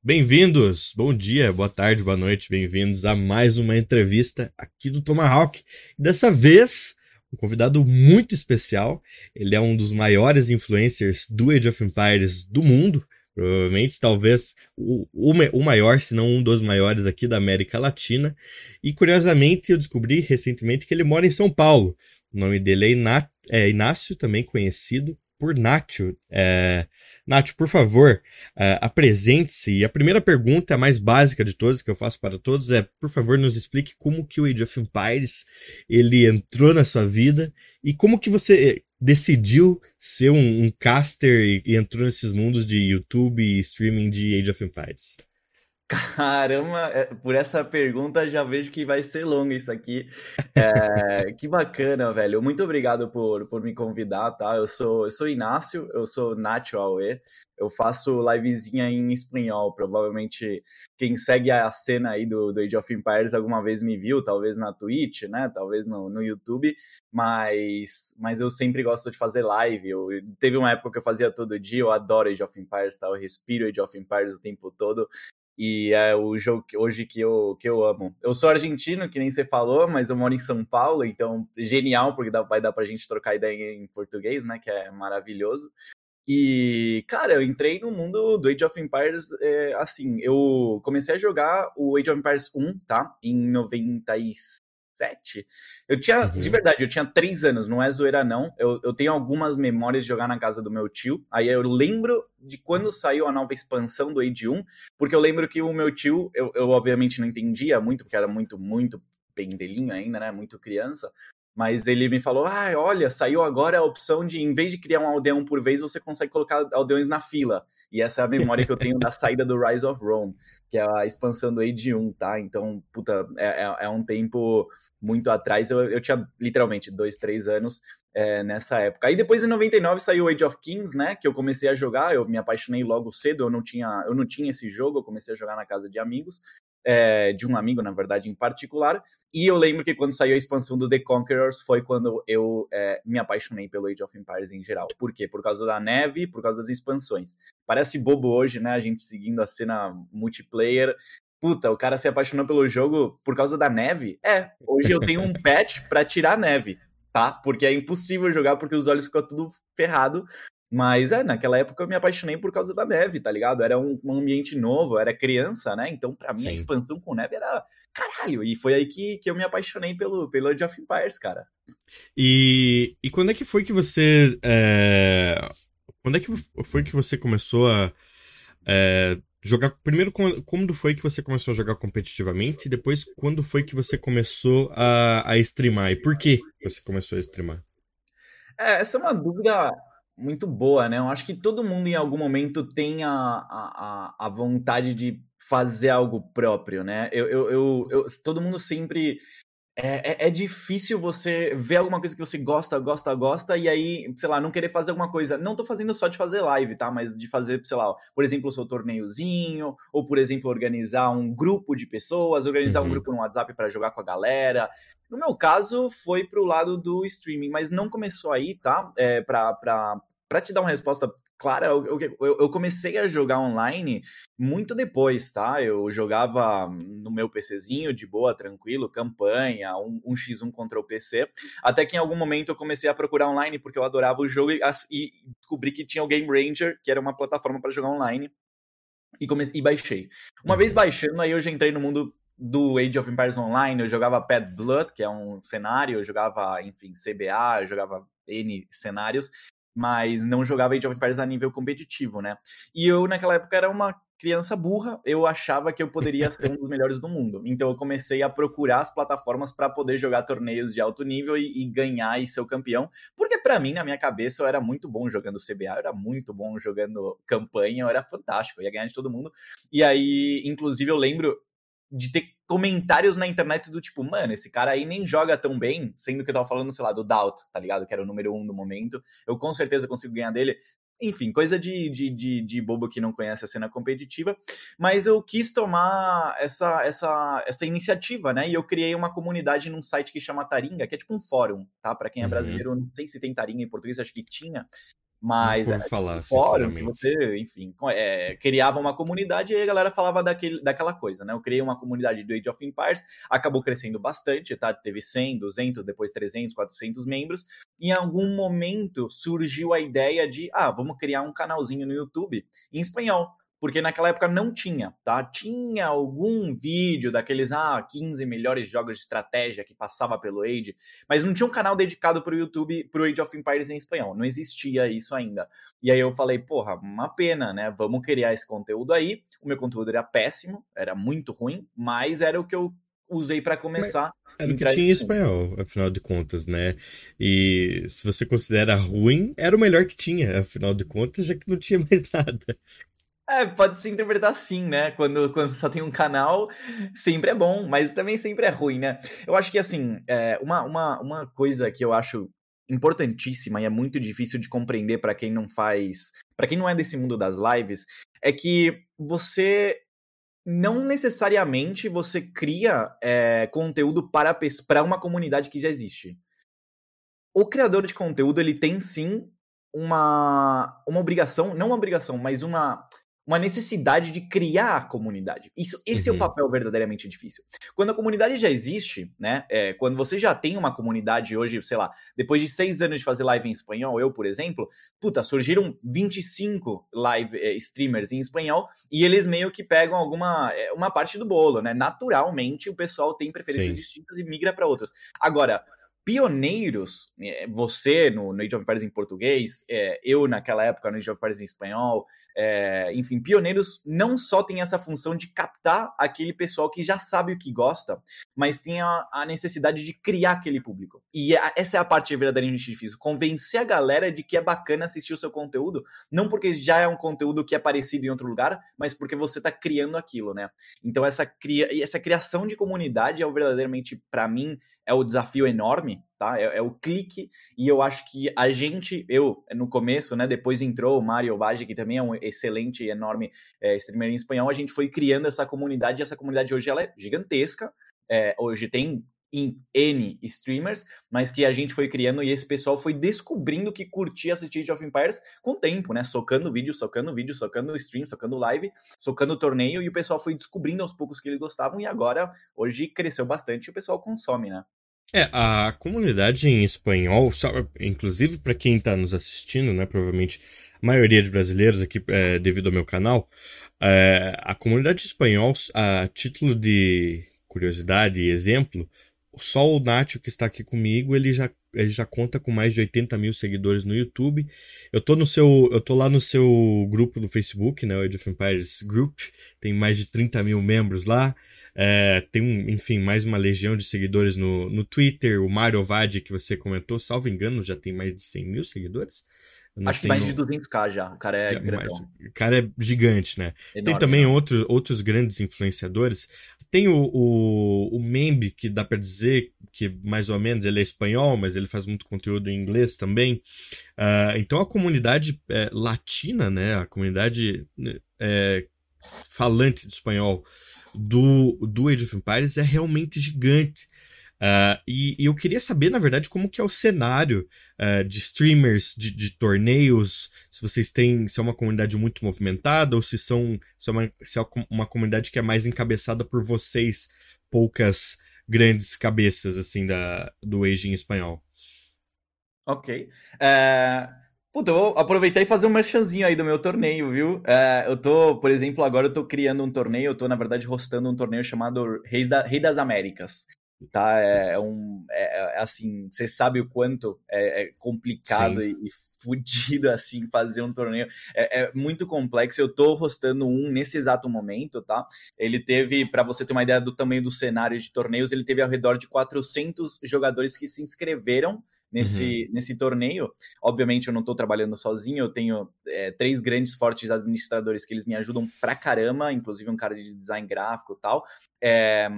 Bem-vindos, bom dia, boa tarde, boa noite, bem-vindos a mais uma entrevista aqui do Tomahawk. Dessa vez, um convidado muito especial. Ele é um dos maiores influencers do Age of Empires do mundo, provavelmente, talvez o, o, o maior, se não um dos maiores aqui da América Latina. E curiosamente, eu descobri recentemente que ele mora em São Paulo. O nome dele é, Iná é Inácio, também conhecido por Nacho. É, Nath, por favor, uh, apresente-se. E a primeira pergunta, a mais básica de todas, que eu faço para todos, é, por favor, nos explique como que o Age of Empires ele entrou na sua vida e como que você decidiu ser um, um caster e, e entrou nesses mundos de YouTube e streaming de Age of Empires. Caramba, é, por essa pergunta já vejo que vai ser longo isso aqui. É, que bacana, velho. Muito obrigado por, por me convidar, tá? Eu sou, eu sou Inácio, eu sou Nacho Aue. Eu faço livezinha em espanhol. Provavelmente quem segue a cena aí do, do Age of Empires alguma vez me viu, talvez na Twitch, né? Talvez no, no YouTube. Mas, mas eu sempre gosto de fazer live. Eu, teve uma época que eu fazia todo dia. Eu adoro Age of Empires, tá? Eu respiro Age of Empires o tempo todo e é o jogo que, hoje que eu, que eu amo. Eu sou argentino, que nem você falou, mas eu moro em São Paulo, então genial, porque dá, vai dar pra gente trocar ideia em português, né, que é maravilhoso. E, cara, eu entrei no mundo do Age of Empires, é, assim, eu comecei a jogar o Age of Empires 1, tá, em 96, sete. Eu tinha, uhum. de verdade, eu tinha três anos, não é zoeira não. Eu, eu tenho algumas memórias de jogar na casa do meu tio. Aí eu lembro de quando saiu a nova expansão do Age 1, porque eu lembro que o meu tio, eu, eu obviamente não entendia muito, porque era muito, muito pendelinho ainda, né? Muito criança. Mas ele me falou: ah, olha, saiu agora a opção de, em vez de criar um aldeão por vez, você consegue colocar aldeões na fila. E essa é a memória que eu tenho da saída do Rise of Rome, que é a expansão do Age 1, tá? Então, puta, é, é, é um tempo muito atrás. Eu, eu tinha literalmente dois, três anos é, nessa época. Aí depois, em 99, saiu Age of Kings, né? Que eu comecei a jogar. Eu me apaixonei logo cedo. Eu não tinha, eu não tinha esse jogo. Eu comecei a jogar na casa de amigos. É, de um amigo, na verdade, em particular. E eu lembro que quando saiu a expansão do The Conquerors foi quando eu é, me apaixonei pelo Age of Empires em geral. Por quê? Por causa da neve, por causa das expansões. Parece bobo hoje, né? A gente seguindo a cena multiplayer, puta, o cara se apaixonou pelo jogo por causa da neve? É, hoje eu tenho um patch para tirar a neve, tá? Porque é impossível jogar porque os olhos ficam tudo ferrado. Mas é, naquela época eu me apaixonei por causa da neve, tá ligado? Era um, um ambiente novo, era criança, né? Então, para mim, Sim. a expansão com neve era caralho. E foi aí que, que eu me apaixonei pelo, pelo Age of Empires, cara. E, e quando é que foi que você. É... Quando é que foi que você começou a é, jogar primeiro quando foi que você começou a jogar competitivamente e depois quando foi que você começou a, a streamar e por que você começou a streamar? É, essa é uma dúvida muito boa, né? Eu acho que todo mundo em algum momento tem a, a, a vontade de fazer algo próprio, né? Eu, eu, eu, eu todo mundo sempre é, é, é, difícil você ver alguma coisa que você gosta, gosta, gosta, e aí, sei lá, não querer fazer alguma coisa. Não tô fazendo só de fazer live, tá? Mas de fazer, sei lá, por exemplo, o seu torneiozinho, ou por exemplo, organizar um grupo de pessoas, organizar uhum. um grupo no WhatsApp para jogar com a galera. No meu caso, foi pro lado do streaming, mas não começou aí, tá? É, pra, pra, pra te dar uma resposta clara, eu, eu, eu, comecei a jogar online muito depois, tá? Eu jogava no meu PCzinho, de boa, tranquilo, campanha, um, um X1 contra o PC. Até que em algum momento eu comecei a procurar online porque eu adorava o jogo e, e descobri que tinha o Game Ranger, que era uma plataforma para jogar online. E, comecei, e baixei. Uma vez uhum. baixando, aí eu já entrei no mundo do Age of Empires Online, eu jogava Bad Blood, que é um cenário, eu jogava, enfim, CBA, eu jogava N cenários, mas não jogava Age of Empires a nível competitivo, né? E eu, naquela época, era uma criança burra, eu achava que eu poderia ser um dos melhores do mundo. Então eu comecei a procurar as plataformas para poder jogar torneios de alto nível e, e ganhar e ser o campeão. Porque para mim, na minha cabeça, eu era muito bom jogando CBA, eu era muito bom jogando campanha, eu era fantástico, eu ia ganhar de todo mundo. E aí, inclusive, eu lembro de ter comentários na internet do tipo, mano, esse cara aí nem joga tão bem, sendo que eu tava falando, sei lá, do Doubt, tá ligado? Que era o número um do momento. Eu com certeza consigo ganhar dele. Enfim, coisa de, de, de, de, bobo que não conhece a cena competitiva, mas eu quis tomar essa, essa, essa iniciativa, né? E eu criei uma comunidade num site que chama Taringa, que é tipo um fórum, tá? Para quem é uhum. brasileiro, não sei se tem Taringa em português, acho que tinha. Mas é, falar, fórum que você, enfim, é, criava uma comunidade e aí a galera falava daquele, daquela coisa, né? Eu criei uma comunidade do Age of Empires, acabou crescendo bastante, tá? Teve 100, 200, depois 300, 400 membros. Em algum momento surgiu a ideia de, ah, vamos criar um canalzinho no YouTube em espanhol. Porque naquela época não tinha, tá? Tinha algum vídeo daqueles, ah, 15 melhores jogos de estratégia que passava pelo Age, mas não tinha um canal dedicado pro YouTube, pro Age of Empires em espanhol. Não existia isso ainda. E aí eu falei, porra, uma pena, né? Vamos criar esse conteúdo aí. O meu conteúdo era péssimo, era muito ruim, mas era o que eu usei para começar. Era o que tinha em- espanhol, afinal de contas, né? E se você considera ruim, era o melhor que tinha, afinal de contas, já que não tinha mais nada. É, pode se interpretar assim, né? Quando, quando só tem um canal, sempre é bom, mas também sempre é ruim, né? Eu acho que, assim, é, uma, uma, uma coisa que eu acho importantíssima e é muito difícil de compreender para quem não faz, para quem não é desse mundo das lives, é que você não necessariamente você cria é, conteúdo para, para uma comunidade que já existe. O criador de conteúdo, ele tem sim uma, uma obrigação, não uma obrigação, mas uma, uma necessidade de criar a comunidade. Isso, esse é o Uhum. papel verdadeiramente difícil. Quando a comunidade já existe, né? é, quando você já tem uma comunidade hoje, sei lá, depois de seis anos de fazer live em espanhol, eu, por exemplo, puta, surgiram 25 live eh, streamers em espanhol e eles meio que pegam alguma eh, uma parte do bolo, né? Naturalmente, o pessoal tem preferências Sim. distintas e migra para outros. Agora, pioneiros, eh, você no, no Age of Empires em português, eh, eu naquela época no Age of Empires em espanhol, eh, enfim, pioneiros não só tem essa função de captar aquele pessoal que já sabe o que gosta, mas tem a, a necessidade de criar aquele público. E a- essa é a parte verdadeiramente difícil, convencer a galera de que é bacana assistir o seu conteúdo, não porque já é um conteúdo que é parecido em outro lugar, mas porque você está criando aquilo, né? Então essa, cria, essa criação de comunidade é verdadeiramente, para mim, é o desafio enorme, tá? É, é o clique, e eu acho que a gente, eu, no começo, né, depois entrou o Mario Bage, que também é um excelente e enorme é, streamer em espanhol, a gente foi criando essa comunidade, e essa comunidade hoje ela é gigantesca, é, hoje tem em N streamers, mas que a gente foi criando e esse pessoal foi descobrindo que curtia assistir Age of Empires com o tempo, né? Socando vídeo, socando vídeo, socando stream, socando live, socando torneio, e o pessoal foi descobrindo aos poucos que eles gostavam, e agora, hoje, cresceu bastante e o pessoal consome, né? É, a comunidade em espanhol, inclusive para quem está nos assistindo, né, provavelmente a maioria de brasileiros aqui, é, devido ao meu canal, é, a comunidade espanhol, a título de curiosidade e exemplo, só o Nacho que está aqui comigo, ele já, ele já conta com mais de 80 mil seguidores no YouTube. Eu tô no seu, eu tô lá no seu grupo do Facebook, né, o Age of Empires Group, tem mais de 30 mil membros lá. É, tem, um, enfim, mais uma legião de seguidores no, no Twitter. O Mario Vade, que você comentou, salvo engano, já tem mais de 100 mil seguidores. Não Acho que mais de tenho- 200k já, o cara é É, mais- O cara é gigante, né? Tem enorme, também né? outro, outros grandes influenciadores. Tem o, o, o Membe, que dá pra dizer que mais ou menos ele é espanhol, mas ele faz muito conteúdo em inglês também. Ah, então a comunidade é, latina, né? A comunidade é, falante de espanhol do, do Age of Empires é realmente gigante. Ah, e, e eu queria saber, na verdade, como que é o cenário ah, de streamers, de, de torneios, se vocês têm, se é uma comunidade muito movimentada ou se são se é uma, se é uma comunidade que é mais encabeçada por vocês, poucas grandes cabeças assim da do Age em espanhol. Ok. É... Puta, eu vou aproveitar e fazer um merchanzinho aí do meu torneio, viu? É, eu tô, por exemplo, agora eu tô criando um torneio, eu tô, na verdade, hostando um torneio chamado Reis da, Rei das Américas. Tá? É, é um. É, é assim, você sabe o quanto é, é complicado e, e fudido assim fazer um torneio. É, é, muito complexo. Eu tô hostando um nesse exato momento, tá? Ele teve, para você ter uma ideia do tamanho do cenário de torneios, ele teve ao redor de 400 jogadores que se inscreveram nesse, uhum. nesse torneio. Obviamente, eu não estou trabalhando sozinho, eu tenho é, três grandes, fortes administradores que eles me ajudam pra caramba, inclusive um cara de design gráfico e tal. É,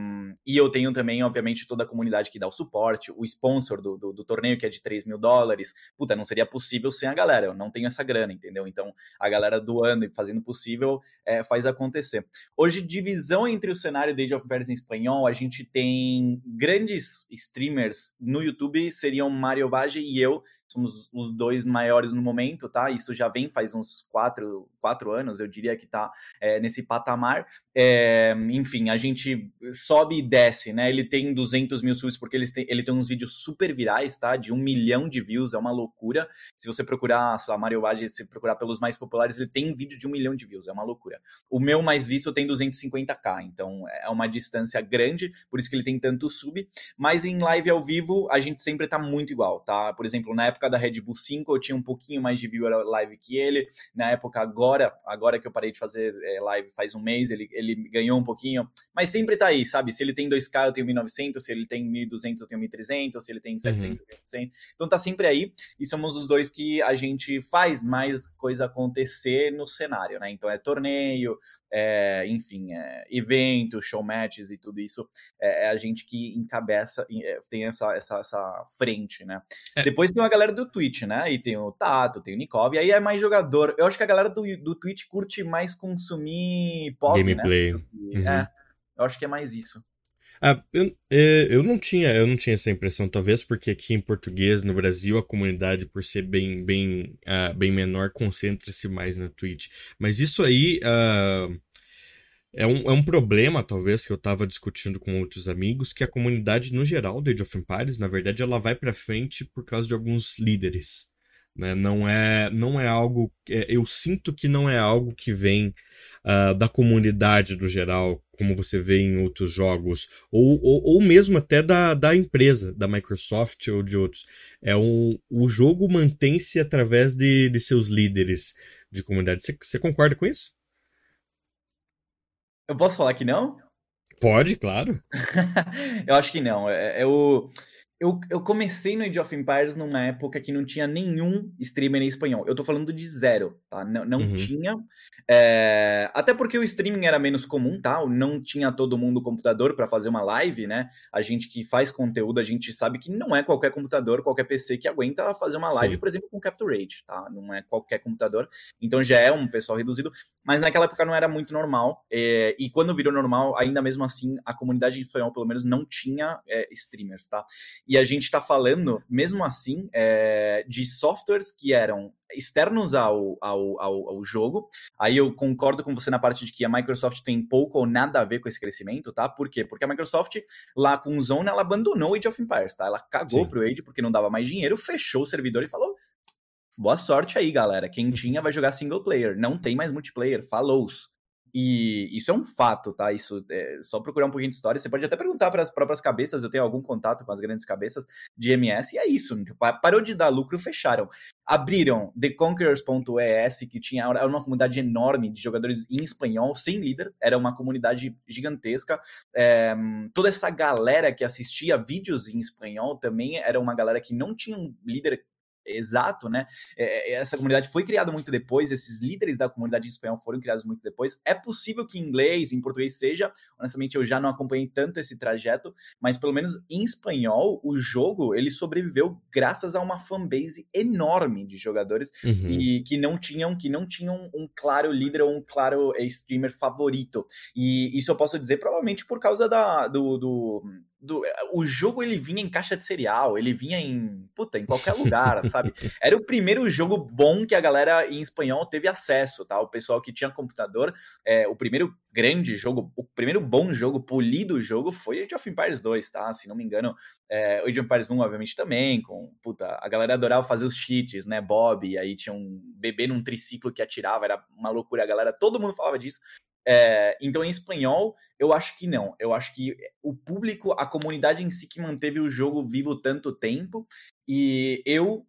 e eu tenho também, obviamente, toda a comunidade que dá o suporte, o sponsor do, do, do, torneio, que é de 3 mil dólares. Puta, não seria possível sem a galera, eu não tenho essa grana, entendeu? Então, a galera doando e fazendo possível é, faz acontecer. Hoje, divisão entre o cenário de Age of Empires em espanhol, a gente tem grandes streamers no YouTube, seriam Mario Bage e eu, somos os dois maiores no momento, tá? Isso já vem faz uns quatro, quatro anos, eu diria que tá é, nesse patamar. É, enfim, a gente sobe e desce, né? Ele tem 200 mil subs porque ele tem, ele tem uns vídeos super virais, tá? De um milhão de views, é uma loucura. Se você procurar, sei lá, Mario Bage, se procurar pelos mais populares, ele tem vídeo de um milhão de views, é uma loucura. O meu mais visto tem 250k, então é uma distância grande, por isso que ele tem tanto sub. Mas em live ao vivo, a gente sempre tá muito igual, tá? Por exemplo, na época da Red Bull 5, eu tinha um pouquinho mais de viewer live que ele. Na época agora, agora que eu parei de fazer é, live faz um mês, ele, ele ganhou um pouquinho, mas sempre tá aí, sabe? Se ele tem 2K, eu tenho 1900, se ele tem 1200, eu tenho 1300, se ele tem 700, uhum. eu tenho 100. Então tá sempre aí, e somos os dois que a gente faz mais coisa acontecer no cenário, né? Então é torneio, é, enfim, é, eventos, show matches e tudo isso, é, é a gente que encabeça, é, tem essa, essa, essa frente, né? É. Depois tem a galera do Twitch, né? E tem o Tato, tem o Nikov, e aí é mais jogador. Eu acho que a galera do, do Twitch curte mais consumir pop, né? Gameplay. né? Uhum. É, eu acho que é mais isso. Ah, eu, eu não tinha eu não tinha essa impressão, talvez porque aqui em português, no Brasil, a comunidade, por ser bem, bem, uh, bem menor, concentra-se mais na Twitch. Mas isso aí uh, é, um, é um problema, talvez, que eu estava discutindo com outros amigos, que a comunidade, no geral, do Age of Empires, na verdade, ela vai para frente por causa de alguns líderes. Né? Não, é, não é algo. É, eu sinto que não é algo que vem uh, da comunidade do geral, como você vê em outros jogos, ou, ou, ou, mesmo até da, da empresa, da Microsoft ou de outros. É um, o jogo mantém-se através de, de seus líderes de comunidade. Você, você concorda com isso? Eu posso falar que não? Pode, claro. eu acho que não. É, é o eu, eu comecei no Age of Empires numa época que não tinha nenhum streamer em espanhol. Eu tô falando de zero, tá? Não, não uhum. tinha. É... Até porque o streaming era menos comum, tá? Não tinha todo mundo computador para fazer uma live, né? A gente que faz conteúdo, a gente sabe que não é qualquer computador, qualquer PC que aguenta fazer uma live, Sim. por exemplo, com Capture Rage, tá? Não é qualquer computador. Então já é um pessoal reduzido. Mas naquela época não era muito normal. É... E quando virou normal, ainda mesmo assim, a comunidade em espanhol, pelo menos, não tinha é, streamers, tá? E a gente está falando, mesmo assim, é, de softwares que eram externos ao, ao, ao, ao, jogo. Aí eu concordo com você na parte de que a Microsoft tem pouco ou nada a ver com esse crescimento, tá? Por quê? Porque a Microsoft, lá com o Zone, ela abandonou o Age of Empires, tá? Ela cagou Sim. pro Age porque não dava mais dinheiro, fechou o servidor e falou: boa sorte aí, galera. Quem uhum. tinha vai jogar single player, não tem mais multiplayer, falou. E isso é um fato, tá? Isso é só procurar um pouquinho de história. Você pode até perguntar para as próprias cabeças. Eu tenho algum contato com as grandes cabeças de MS, e é isso. Parou de dar lucro, fecharam. Abriram TheConquerors.es, que tinha era uma comunidade enorme de jogadores em espanhol, sem líder. Era uma comunidade gigantesca. É, toda essa galera que assistia vídeos em espanhol também era uma galera que não tinha um líder exato, né? É, é, essa comunidade foi criada muito depois, esses líderes da comunidade em espanhol foram criados muito depois. É possível que em inglês, em português seja, honestamente eu já não acompanhei tanto esse trajeto, mas pelo menos em espanhol, o jogo ele sobreviveu graças a uma fanbase enorme de jogadores uhum. e que não tinham que não tinham um claro líder ou um claro eh, streamer favorito. E isso eu posso dizer provavelmente por causa da, do, do do, eh, o jogo ele vinha em caixa de cereal, ele vinha em puta, em qualquer lugar, sabe? Era o primeiro jogo bom que a galera em espanhol teve acesso, tá? O pessoal que tinha computador, é, o primeiro grande jogo, o primeiro bom jogo, polido jogo foi Age of Empires 2, tá? Se não me engano, é, Age of Empires 1 obviamente também, com, puta, a galera adorava fazer os cheats, né? Bob, aí tinha um bebê num triciclo que atirava, era uma loucura, a galera, todo mundo falava disso. É, então, em espanhol, eu acho que não. Eu acho que o público, a comunidade em si que manteve o jogo vivo tanto tempo, e eu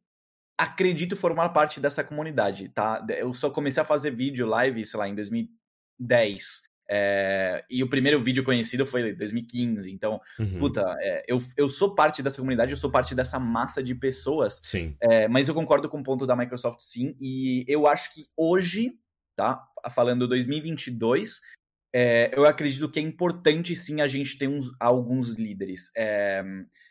acredito formar parte dessa comunidade, tá? Eu só comecei a fazer vídeo live, sei lá, em 2010. É, e o primeiro vídeo conhecido foi em 2015. Então, uhum. puta, é, eu, eu sou parte dessa comunidade, eu sou parte dessa massa de pessoas. Sim. É, mas eu concordo com o ponto da Microsoft, sim. E eu acho que hoje, tá? Falando 2022, é, eu acredito que é importante sim a gente ter uns, alguns líderes. É,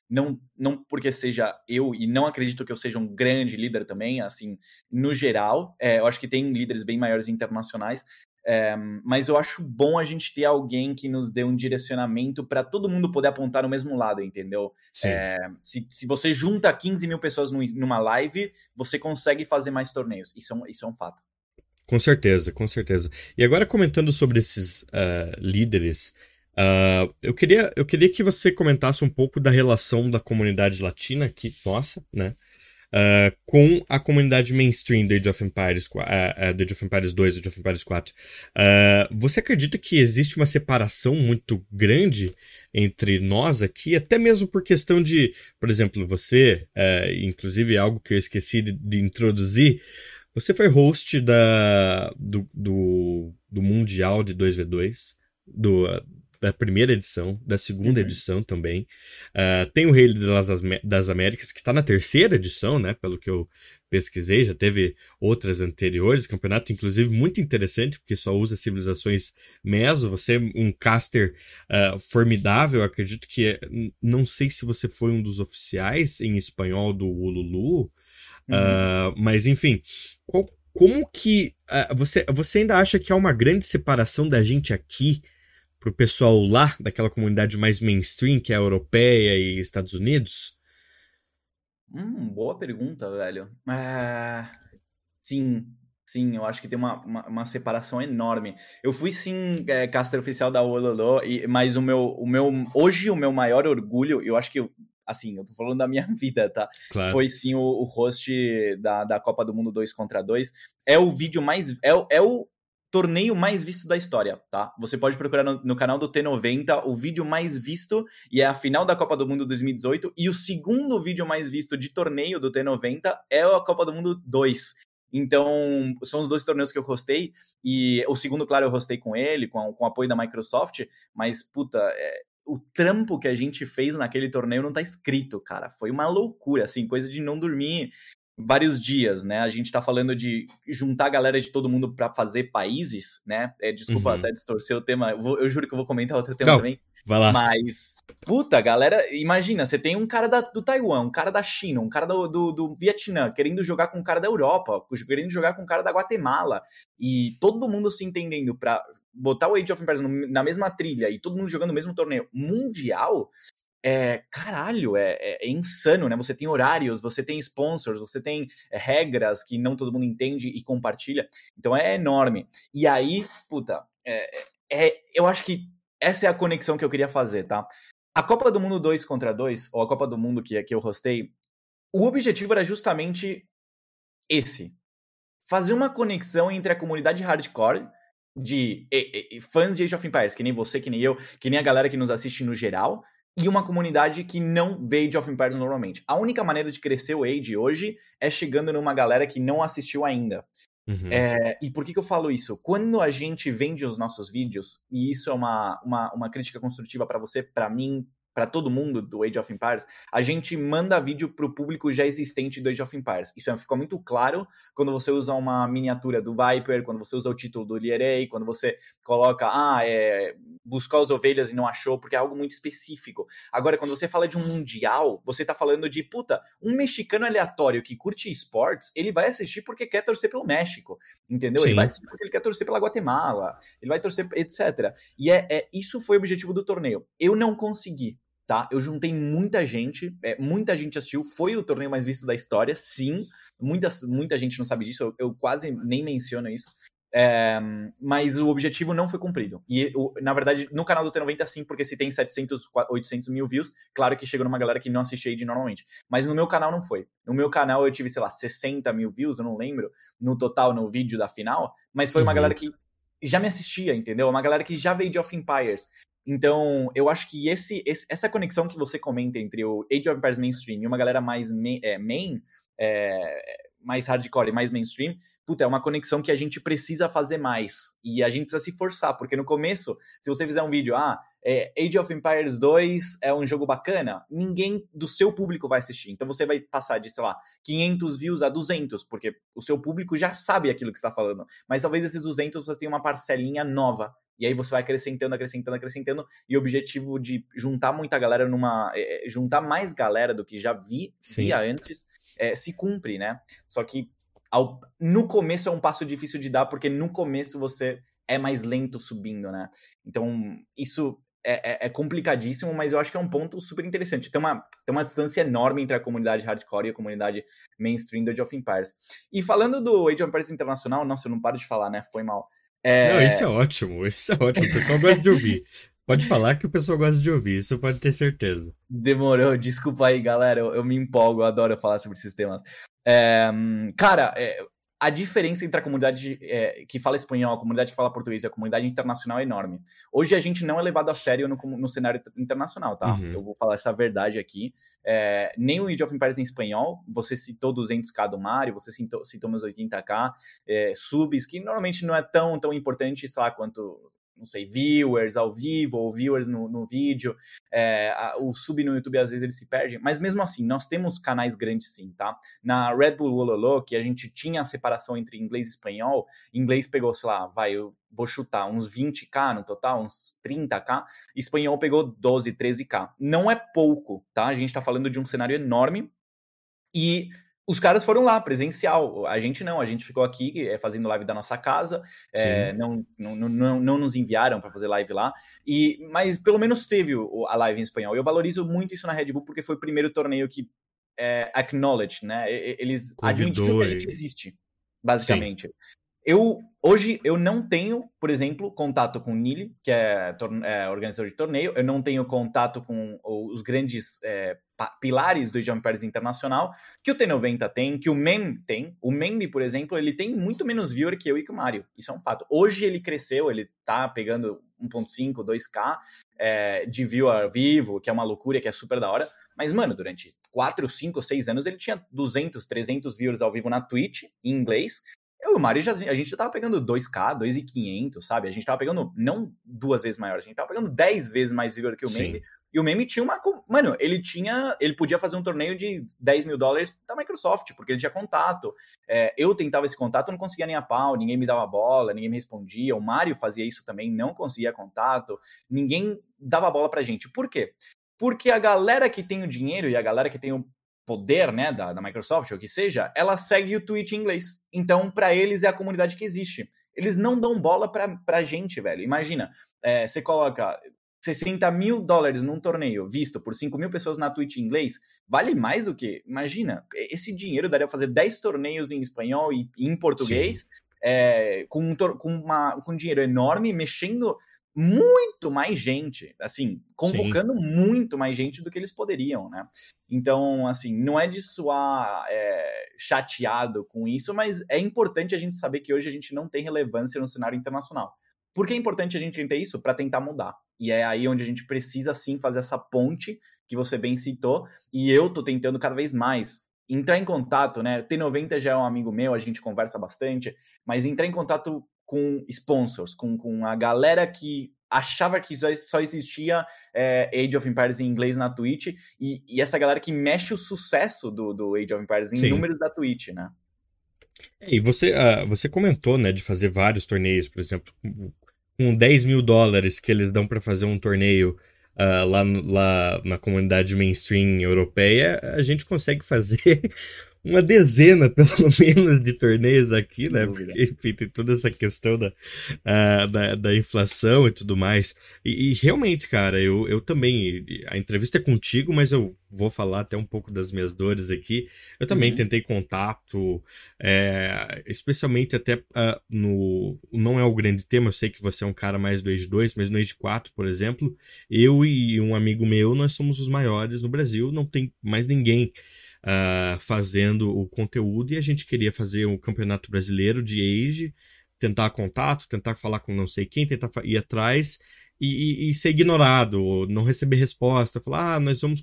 não, não porque seja eu, e não acredito que eu seja um grande líder também, assim, no geral, é, eu acho que tem líderes bem maiores internacionais, É, mas eu acho bom a gente ter alguém que nos dê um direcionamento para todo mundo poder apontar no mesmo lado, entendeu? É, se, se você junta 15 mil pessoas numa live, você consegue fazer mais torneios. Isso é um, isso é um fato. Com certeza, com certeza. E agora comentando sobre esses uh, líderes, uh, eu, queria, eu queria que você comentasse um pouco da relação da comunidade latina aqui, nossa, né? Uh, com a comunidade mainstream do Age of Empires, uh, uh, do Age of Empires 2 e Age of Empires 4. você acredita que existe uma separação muito grande entre nós aqui, até mesmo por questão de, por exemplo, você, inclusive algo que eu esqueci de, de introduzir, você foi host da, do, do, do Mundial de 2v2, do, da primeira edição, da segunda uhum. edição também. Uh, tem o Rei das, das Américas, que está na terceira edição, né? Pelo que eu pesquisei, já teve outras anteriores. Campeonato, inclusive, muito interessante, porque só usa civilizações meso. Você é um caster uh, formidável, acredito que. É, não sei se você foi um dos oficiais em espanhol do Ululu. Uhum. Uh, mas enfim, qual, como que uh, você, você ainda acha que há uma grande separação da gente aqui pro pessoal lá, daquela comunidade mais mainstream, que é a europeia e Estados Unidos? Hum, boa pergunta, velho. É... Sim, sim, eu acho que tem uma, uma, uma separação enorme. Eu fui sim é, caster oficial da Ololô, e, mas o meu, o meu. Hoje o meu maior orgulho, eu acho que assim, eu tô falando da minha vida, tá? Claro. Foi sim o, o host da, da Copa do Mundo 2 contra 2. É o vídeo mais. É, é o torneio mais visto da história, tá? Você pode procurar no, no, canal do T90 o vídeo mais visto e é a final da Copa do Mundo 2018 e o segundo vídeo mais visto de torneio do T90 é a Copa do Mundo 2. Então, são os dois torneios que eu hostei e o segundo, claro, eu hostei com ele, com, com o apoio da Microsoft, mas, puta, é, o trampo que a gente fez naquele torneio não tá escrito, cara. Foi uma loucura, assim, coisa de não dormir vários dias, né? A gente tá falando de juntar a galera de todo mundo para fazer países, né? É, desculpa uhum. até distorcer o tema, eu, vou, eu, juro que eu vou comentar outro tema não, também. Vai lá. Mas, puta, galera, imagina, você tem um cara da, do Taiwan, um cara da China, um cara do, do, do, Vietnã, querendo jogar com um cara da Europa, querendo jogar com um cara da Guatemala, e todo mundo se entendendo pra botar o Age of Empires na mesma trilha e todo mundo jogando o mesmo torneio mundial, é, caralho, é, é, é, insano, né? Você tem horários, você tem sponsors, você tem é, regras que não todo mundo entende e compartilha. Então é enorme. E aí, puta, é, é, eu acho que essa é a conexão que eu queria fazer, tá? A Copa do Mundo 2 contra 2, ou a Copa do Mundo que, que eu hostei, o objetivo era justamente esse. Fazer uma conexão entre a comunidade hardcore de e, e, fãs de Age of Empires, que nem você, que nem eu, que nem a galera que nos assiste no geral, e uma comunidade que não vê Age of Empires normalmente. A única maneira de crescer o Age hoje é chegando numa galera que não assistiu ainda. Uhum. É, e por que, que eu falo isso? Quando a gente vende os nossos vídeos, e isso é uma, uma, uma crítica construtiva para você, para mim, para todo mundo do Age of Empires, a gente manda vídeo para o público já existente do Age of Empires. Isso ficou muito claro quando você usa uma miniatura do Viper, quando você usa o título do Lierei, quando você coloca, ah, é, buscou as ovelhas e não achou, porque é algo muito específico. Agora, quando você fala de um mundial, você está falando de, puta, um mexicano aleatório que curte esportes, ele vai assistir porque quer torcer pelo México, entendeu? Sim. Ele vai assistir porque ele quer torcer pela Guatemala, ele vai torcer, etc. E é, é isso foi o objetivo do torneio. Eu não consegui tá? Eu juntei muita gente, é, muita gente assistiu, foi o torneio mais visto da história, sim. Muita, muita gente não sabe disso, eu, eu quase nem menciono isso. É, mas o objetivo não foi cumprido. E, o, na verdade, no canal do T90 sim, porque se tem 700, 800 mil views, claro que chegou numa galera que não assiste Age normalmente. Mas no meu canal não foi. No meu canal eu tive, sei lá, 60 mil views, eu não lembro, no total, no vídeo da final, mas foi uma uhum. galera que já me assistia, entendeu? Uma galera que já veio de Off Empires. Então, eu acho que esse, esse, essa conexão que você comenta entre o Age of Empires mainstream e uma galera mais main, é, main é, mais hardcore e mais mainstream, puta, é uma conexão que a gente precisa fazer mais. E a gente precisa se forçar, porque no começo, se você fizer um vídeo, ah, é, Age of Empires 2 é um jogo bacana, ninguém do seu público vai assistir. Então você vai passar de, sei lá, 500 views a 200, porque o seu público já sabe aquilo que está falando. Mas talvez esses 200 você tenha uma parcelinha nova e aí você vai acrescentando, acrescentando, acrescentando, e o objetivo de juntar muita galera numa. É, é, juntar mais galera do que já vi, via antes, é, se cumpre, né? Só que ao, no começo é um passo difícil de dar, porque no começo você é mais lento subindo, né? Então, isso é, é, é, complicadíssimo, mas eu acho que é um ponto super interessante. Tem uma, tem uma distância enorme entre a comunidade hardcore e a comunidade mainstream do Age of Empires. E falando do Age of Empires Internacional, nossa, eu não paro de falar, né? Foi mal. É... Não, isso é ótimo, isso é ótimo. O pessoal gosta de ouvir. Pode falar que o pessoal gosta de ouvir, isso pode ter certeza. Demorou, desculpa aí, galera. Eu, eu me empolgo, eu adoro falar sobre esses temas. É, cara, é, a diferença entre a comunidade é, que fala espanhol, a comunidade que fala português e a comunidade internacional é enorme. Hoje a gente não é levado a sério no, no cenário internacional, tá? Uhum. Eu vou falar essa verdade aqui. É, nem o Age of Empires em espanhol, você citou 200k do Mario, você citou, citou meus 80k, é, subs, que normalmente não é tão, tão importante, sei lá, quanto não sei, viewers ao vivo ou viewers no, no vídeo. É, a, o sub no YouTube às vezes ele se perde, mas mesmo assim, nós temos canais grandes sim, tá? Na Red Bull Wololo, que a gente tinha a separação entre inglês e espanhol, inglês pegou, sei lá, vai, eu vou chutar, uns 20k no total, uns 30k, espanhol pegou 12, 13k. Não é pouco, tá? A gente tá falando de um cenário enorme e os caras foram lá, presencial. A gente não, a gente ficou aqui é, fazendo live da nossa casa, é, não, não, não, não, nos enviaram para fazer live lá, e mas pelo menos teve a live em espanhol. Eu valorizo muito isso na Red Bull porque foi o primeiro torneio que é, acknowledge, né? Eles admitiram que a gente existe, basicamente. Sim. Eu hoje eu não tenho, por exemplo, contato com o Nili, que é, é, organizador de torneio. Eu não tenho contato com os grandes é, pilares do Jump Paris Internacional, que o T90 tem, que o MEM tem. O MEM, por exemplo, ele tem muito menos viewer que eu e que o Mario. Isso é um fato. Hoje ele cresceu, ele tá pegando 1.5, 2K é, de viewer vivo, que é uma loucura, que é super da hora. Mas, mano, durante 4, 5, 6 anos ele tinha 200, 300 viewers ao vivo na Twitch, em inglês, o Mário, já, a gente já tava pegando 2K, 2,500, sabe? A gente tava pegando não duas vezes maior, a gente tava pegando 10 vezes mais viewer que o meme. E o meme tinha uma. Mano, ele tinha. Ele podia fazer um torneio de 10 mil dólares da Microsoft, porque ele tinha contato. É, eu tentava esse contato, não conseguia nem a pau, ninguém me dava bola, ninguém me respondia. O Mário fazia isso também, não conseguia contato. Ninguém dava bola pra gente. Por quê? Porque a galera que tem o dinheiro e a galera que tem o poder, né, da, da Microsoft, ou que seja, ela segue o Twitch em inglês. Então, para eles é a comunidade que existe. Eles não dão bola pra, pra gente, velho. Imagina, é, você coloca 60 mil dólares num torneio visto por 5 mil pessoas na Twitch em inglês, vale mais do que. Imagina, esse dinheiro daria pra fazer 10 torneios em espanhol e em português, é, com, com, uma, com dinheiro enorme, mexendo muito mais gente, assim, convocando Sim. muito mais gente do que eles poderiam, né? Então, assim, não é de soar é, chateado com isso, mas é importante a gente saber que hoje a gente não tem relevância no cenário internacional. Por que é importante a gente entender isso? Para tentar mudar. E é aí onde a gente precisa, sim, fazer essa ponte que você bem citou, e eu tô tentando cada vez mais entrar em contato, né? O T90 já é um amigo meu, a gente conversa bastante, mas entrar em contato com sponsors, com, com a galera que achava que só existia é, Age of Empires em inglês na Twitch, e, e, essa galera que mexe o sucesso do, do Age of Empires em Sim. números da Twitch, né? É, e você, uh, você comentou, né, de fazer vários torneios, por exemplo, com 10 mil dólares que eles dão para fazer um torneio uh, lá, lá na comunidade mainstream europeia, a gente consegue fazer uma dezena, pelo menos, de torneios aqui, né? Porque, enfim, tem toda essa questão da, uh, da, da, inflação e tudo mais. E, e, realmente, cara, eu, eu também. A entrevista é contigo, mas eu vou falar até um pouco das minhas dores aqui. Eu também uhum. tentei contato, é, especialmente até uh, no. Não é o grande tema, eu sei que você é um cara mais do Age 2, mas no Age 4, por exemplo, eu e um amigo meu, nós somos os maiores no Brasil, não tem mais ninguém uh, fazendo o conteúdo e a gente queria fazer um campeonato brasileiro de Age, tentar contato, tentar falar com não sei quem, tentar ir atrás e, e, e ser ignorado, não receber resposta, falar, ah, nós vamos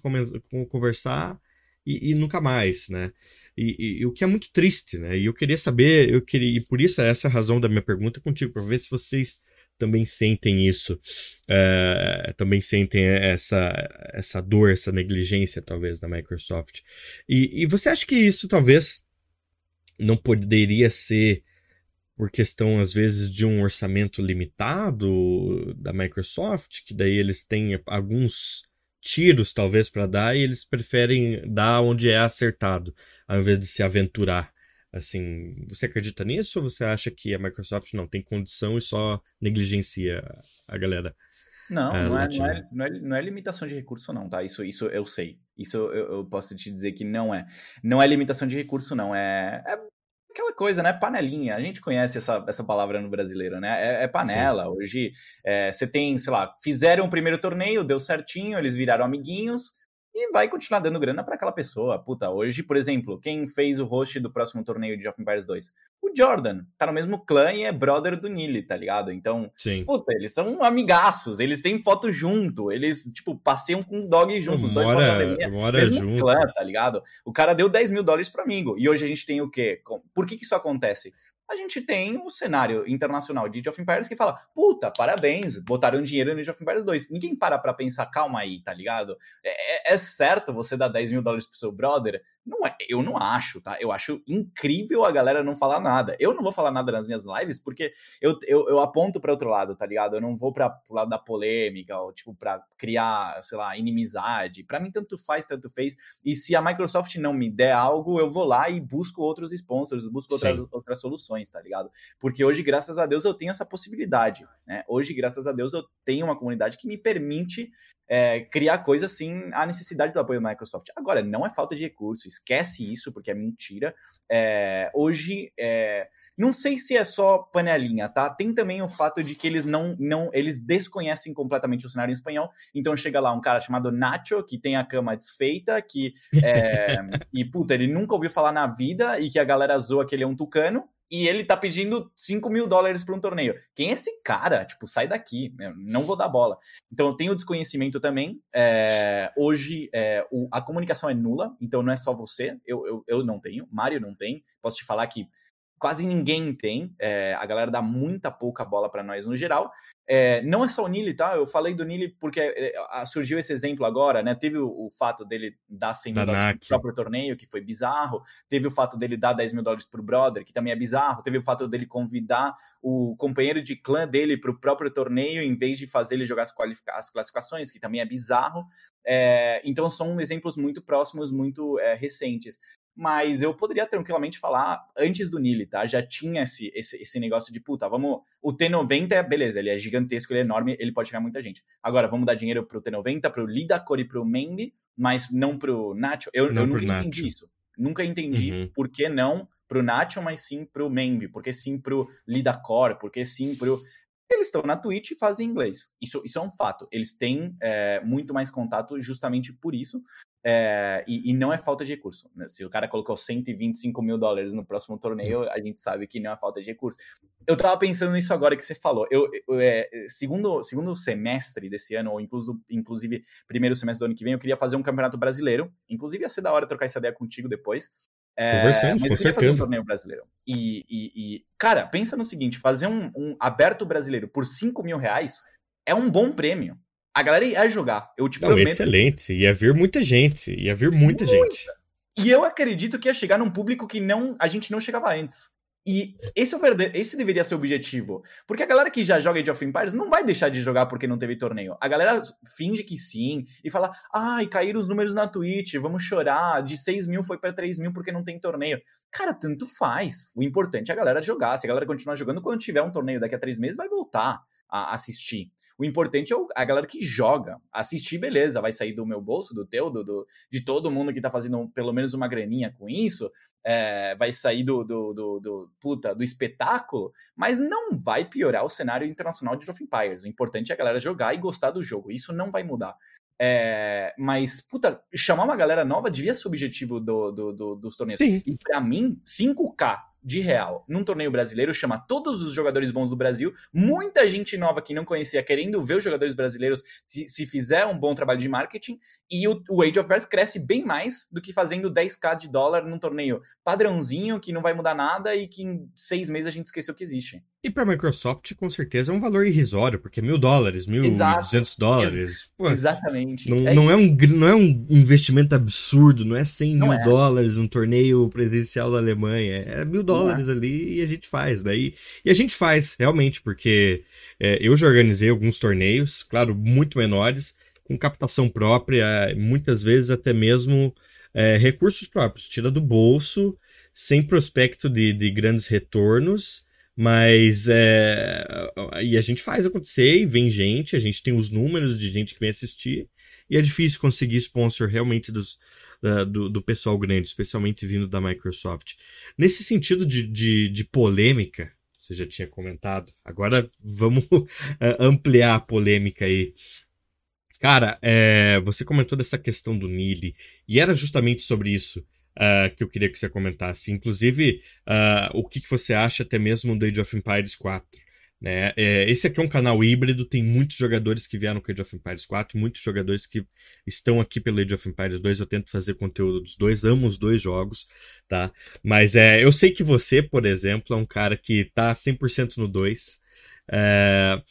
conversar e, e nunca mais, né? E, o que é muito triste, né? E eu queria saber, eu queria, e por isso é essa a razão da minha pergunta contigo, para ver se vocês também sentem isso, é, também sentem essa, essa dor, essa negligência, talvez, da Microsoft. E, e você acha que isso talvez não poderia ser por questão, às vezes, de um orçamento limitado da Microsoft, que daí eles têm alguns tiros, talvez, para dar, e eles preferem dar onde é acertado, ao invés de se aventurar Assim, você acredita nisso ou você acha que a Microsoft não tem condição e só negligencia a galera? Não, é, não, é, não, é, não, é, não é limitação de recurso, não, tá? Isso, isso eu sei. Isso eu, eu posso te dizer que não é. Não é limitação de recurso, não. É, é aquela coisa, né? Panelinha. A gente conhece essa, essa palavra no brasileiro, né? É, é panela. Sim. Hoje é, você tem, sei lá, fizeram o primeiro torneio, deu certinho, eles viraram amiguinhos e vai continuar dando grana para aquela pessoa. Puta, hoje, por exemplo, quem fez o host do próximo torneio de of Empires 2? O Jordan. Tá no mesmo clã e é brother do Nili, tá ligado? Então, Sim. puta, eles são amigaços, eles têm foto junto, eles, tipo, passeiam com o dog juntos. Mora, dois mora junto. clã, tá ligado? O cara deu 10 mil dólares pro amigo. E hoje a gente tem o quê? Por que que isso acontece? A gente tem o cenário internacional de Age of Empires que fala, puta, parabéns, botaram dinheiro no Age of Empires 2. Ninguém para pra pensar, calma aí, tá ligado? É, é, é certo você dar 10 mil dólares pro seu brother? Não é, eu não acho, tá? Eu acho incrível a galera não falar nada. Eu não vou falar nada nas minhas lives porque eu, eu, eu aponto para outro lado, tá ligado? Eu não vou para o lado da polêmica, ou tipo, para criar, sei lá, inimizade. Para mim, tanto faz, tanto fez. E se a Microsoft não me der algo, eu vou lá e busco outros sponsors, busco outras, outras soluções, tá ligado? Porque hoje, graças a Deus, eu tenho essa possibilidade, né? Hoje, graças a Deus, eu tenho uma comunidade que me permite é, criar coisas sem a necessidade do apoio da Microsoft. Agora, não é falta de recurso, esquece isso, porque é mentira. É, hoje, é, não sei se é só panelinha, tá? Tem também o fato de que eles não, não eles desconhecem completamente o cenário em espanhol. Então chega lá um cara chamado Nacho, que tem a cama desfeita, que é, e puta, ele nunca ouviu falar na vida e que a galera zoa que ele é um tucano e ele tá pedindo 5 mil dólares para um torneio. Quem é esse cara? Tipo, sai daqui, não vou dar bola. Então, eu tenho desconhecimento também. É, hoje, é, o, a comunicação é nula, então não é só você, eu, eu, eu não tenho, Mário não tem. Posso te falar que quase ninguém tem. É, a galera dá muita pouca bola para nós no geral. É, não é só o Nili, tá? Eu falei do Nili porque é, surgiu esse exemplo agora, né? Teve o, o fato dele dar 100 mil dólares pro próprio torneio, que foi bizarro. Teve o fato dele dar 10 mil dólares pro brother, que também é bizarro. Teve o fato dele convidar o companheiro de clã dele pro próprio torneio, em vez de fazer ele jogar as, as classificações, que também é bizarro. É, então são exemplos muito próximos, muito é, recentes mas eu poderia tranquilamente falar antes do Nili, tá? Já tinha esse, esse, esse negócio de, puta, vamos. O T90 é beleza, ele é gigantesco, ele é enorme, ele pode chegar muita gente. Agora, vamos dar dinheiro pro T90, pro Lidacor e pro Mendy, mas não pro Nacho. Eu, eu nunca Nacho. entendi isso. Nunca entendi uhum. por que não pro Nacho, mas sim pro Membi, porque sim pro Lidacor, porque sim pro. Eles estão na Twitch e fazem inglês. Isso, isso é um fato. Eles têm é, muito mais contato justamente por isso. É, e, e, não é falta de recurso. Né? Se o cara colocou 125 mil dólares no próximo torneio, a gente sabe que não é falta de recurso. Eu tava pensando nisso agora que você falou. Eu, eu é, segundo, segundo semestre desse ano, ou incluso, inclusive primeiro semestre do ano que vem, eu queria fazer um campeonato brasileiro. Inclusive ia ser da hora trocar essa ideia contigo depois. É, Conversamos, com certeza. Um torneio brasileiro. E, e, e, cara, pensa no seguinte: fazer um, um aberto brasileiro por 5 mil reais é um bom prêmio a galera ia jogar. Eu te Não, prometo. excelente. Ia vir muita gente. Ia vir muita, muita, gente. E eu acredito que ia chegar num público que não a gente não chegava antes. E esse, é o esse deveria ser o objetivo. Porque a galera que já joga Age of Empires não vai deixar de jogar porque não teve torneio. A galera finge que sim e fala: ai, caíram os números na Twitch, vamos chorar. De 6 mil foi para 3 mil porque não tem torneio. Cara, tanto faz. O importante é a galera jogar. Se a galera continuar jogando, quando tiver um torneio daqui a três meses, vai voltar a assistir. O importante é a galera que joga. Assistir, beleza, vai sair do meu bolso, do teu, do, do de todo mundo que tá fazendo pelo menos uma graninha com isso. É, vai sair do, do, do, do, puta, do espetáculo, mas não vai piorar o cenário internacional de Age Empires. O importante é a galera jogar e gostar do jogo. Isso não vai mudar. É, mas, puta, chamar uma galera nova devia ser o objetivo do, do, do dos torneios. Sim. E para mim, 5K de real num torneio brasileiro, chama todos os jogadores bons do Brasil, muita gente nova que não conhecia querendo ver os jogadores brasileiros se, se fizer um bom trabalho de marketing, e o, o Age of Empires cresce bem mais do que fazendo 10k de dólar num torneio padrãozinho, que não vai mudar nada e que em seis meses a gente esqueceu que existe. E para a Microsoft, com certeza, é um valor irrisório, porque mil dólares, mil duzentos dólares. Pô, Exatamente. Não é, não, é um, não é um investimento absurdo, não é 100 não mil é. dólares um torneio presencial da Alemanha. É mil dólares ali e a gente faz. Daí, e a gente faz, realmente, porque é, eu já organizei alguns torneios, claro, muito menores, com captação própria, muitas vezes até mesmo é, recursos próprios, tira do bolso sem prospecto de, de grandes retornos, mas é, e a gente faz acontecer e vem gente, a gente tem os números de gente que vem assistir, e é difícil conseguir sponsor realmente dos, uh, do, do pessoal grande, especialmente vindo da Microsoft. Nesse sentido de, de, de polêmica, você já tinha comentado, agora vamos uh, ampliar a polêmica aí. Cara, é, você comentou dessa questão do Nili, e era justamente sobre isso uh, que eu queria que você comentasse. Inclusive, uh, o que, que você acha até mesmo do Age of Empires 4. Né? É, esse aqui é um canal híbrido, tem muitos jogadores que vieram com Age of Empires 4, muitos jogadores que estão aqui pelo Age of Empires 2. Eu tento fazer conteúdo dos dois, amo os dois jogos, tá? Mas é, eu sei que você, por exemplo, é um cara que tá 100% no 2. É,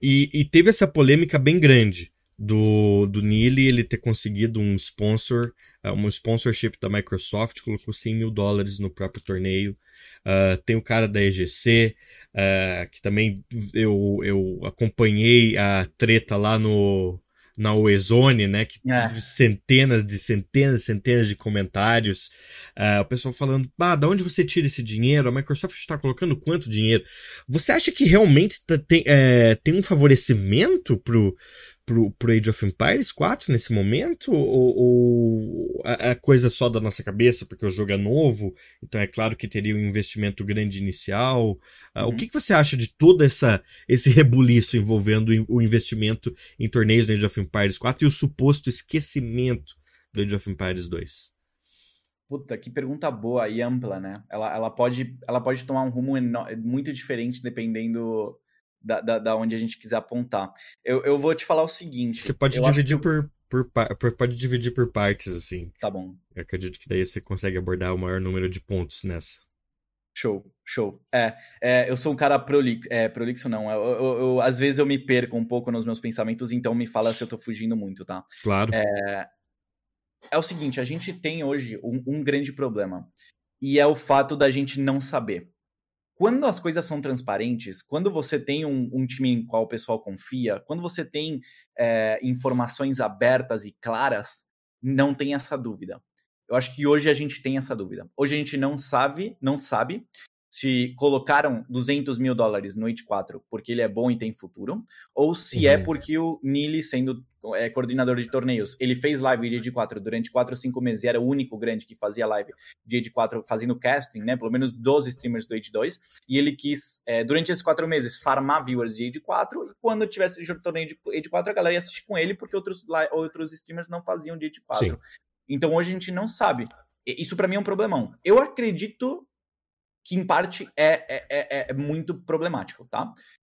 e, e teve essa polêmica bem grande do, do Nili ele ter conseguido um sponsor, um sponsorship da Microsoft, colocou 100 mil dólares no próprio torneio. Uh, tem o cara da EGC, uh, ah, que também eu, eu acompanhei a treta lá no, na Oezone, né? Que é. teve centenas de centenas e centenas de comentários. Uh, o pessoal falando, ah, da onde você tira esse dinheiro? A Microsoft está colocando quanto dinheiro? Você acha que realmente tem, é, tem um favorecimento pro, pro, pro Age of Empires 4 nesse momento? Ou, ou a, a, coisa só da nossa cabeça, porque o jogo é novo, então é claro que teria um investimento grande inicial. Uh, uhum. O que, que você acha de todo essa, esse rebuliço envolvendo o investimento em torneios do Age of Empires 4 e o suposto esquecimento do Age of Empires 2? Puta, que pergunta boa e ampla, né? Ela, ela, pode, ela pode tomar um rumo muito diferente dependendo da, da, da, onde a gente quiser apontar. Eu, eu vou te falar o seguinte. Você pode dividir por, por, por, pode dividir por partes, assim. Tá bom. Eu acredito que daí você consegue abordar o maior número de pontos nessa. Show, show. É, é eu sou um cara prolixo, é, prolixo não, eu, eu, eu, às vezes eu me perco um pouco nos meus pensamentos, então me fala se eu tô fugindo muito, tá? Claro. É, é o seguinte, a gente tem hoje um, um grande problema, e é o fato da gente não saber quando as coisas são transparentes, quando você tem um, um, time em qual o pessoal confia, quando você tem é, informações abertas e claras, não tem essa dúvida. Eu acho que hoje a gente tem essa dúvida. Hoje a gente não sabe, não sabe se colocaram 200 mil dólares no It 4 porque ele é bom e tem futuro, ou se é uhum. é porque o Nili, sendo é, coordenador de torneios, ele fez live de Age 4 durante 4 ou 5 meses e era o único grande que fazia live de Age 4 fazendo casting, né? Pelo menos 12 streamers do Age 2, e ele quis, é, durante esses 4 meses, farmar viewers de Age 4, e quando tivesse torneio de Age 4, a galera ia assistir com ele, porque outros, outros streamers não faziam de Age 4. Sim. Então hoje a gente não sabe. Isso para mim é um problemão. Eu acredito que em parte é, é, é, é muito problemático, tá?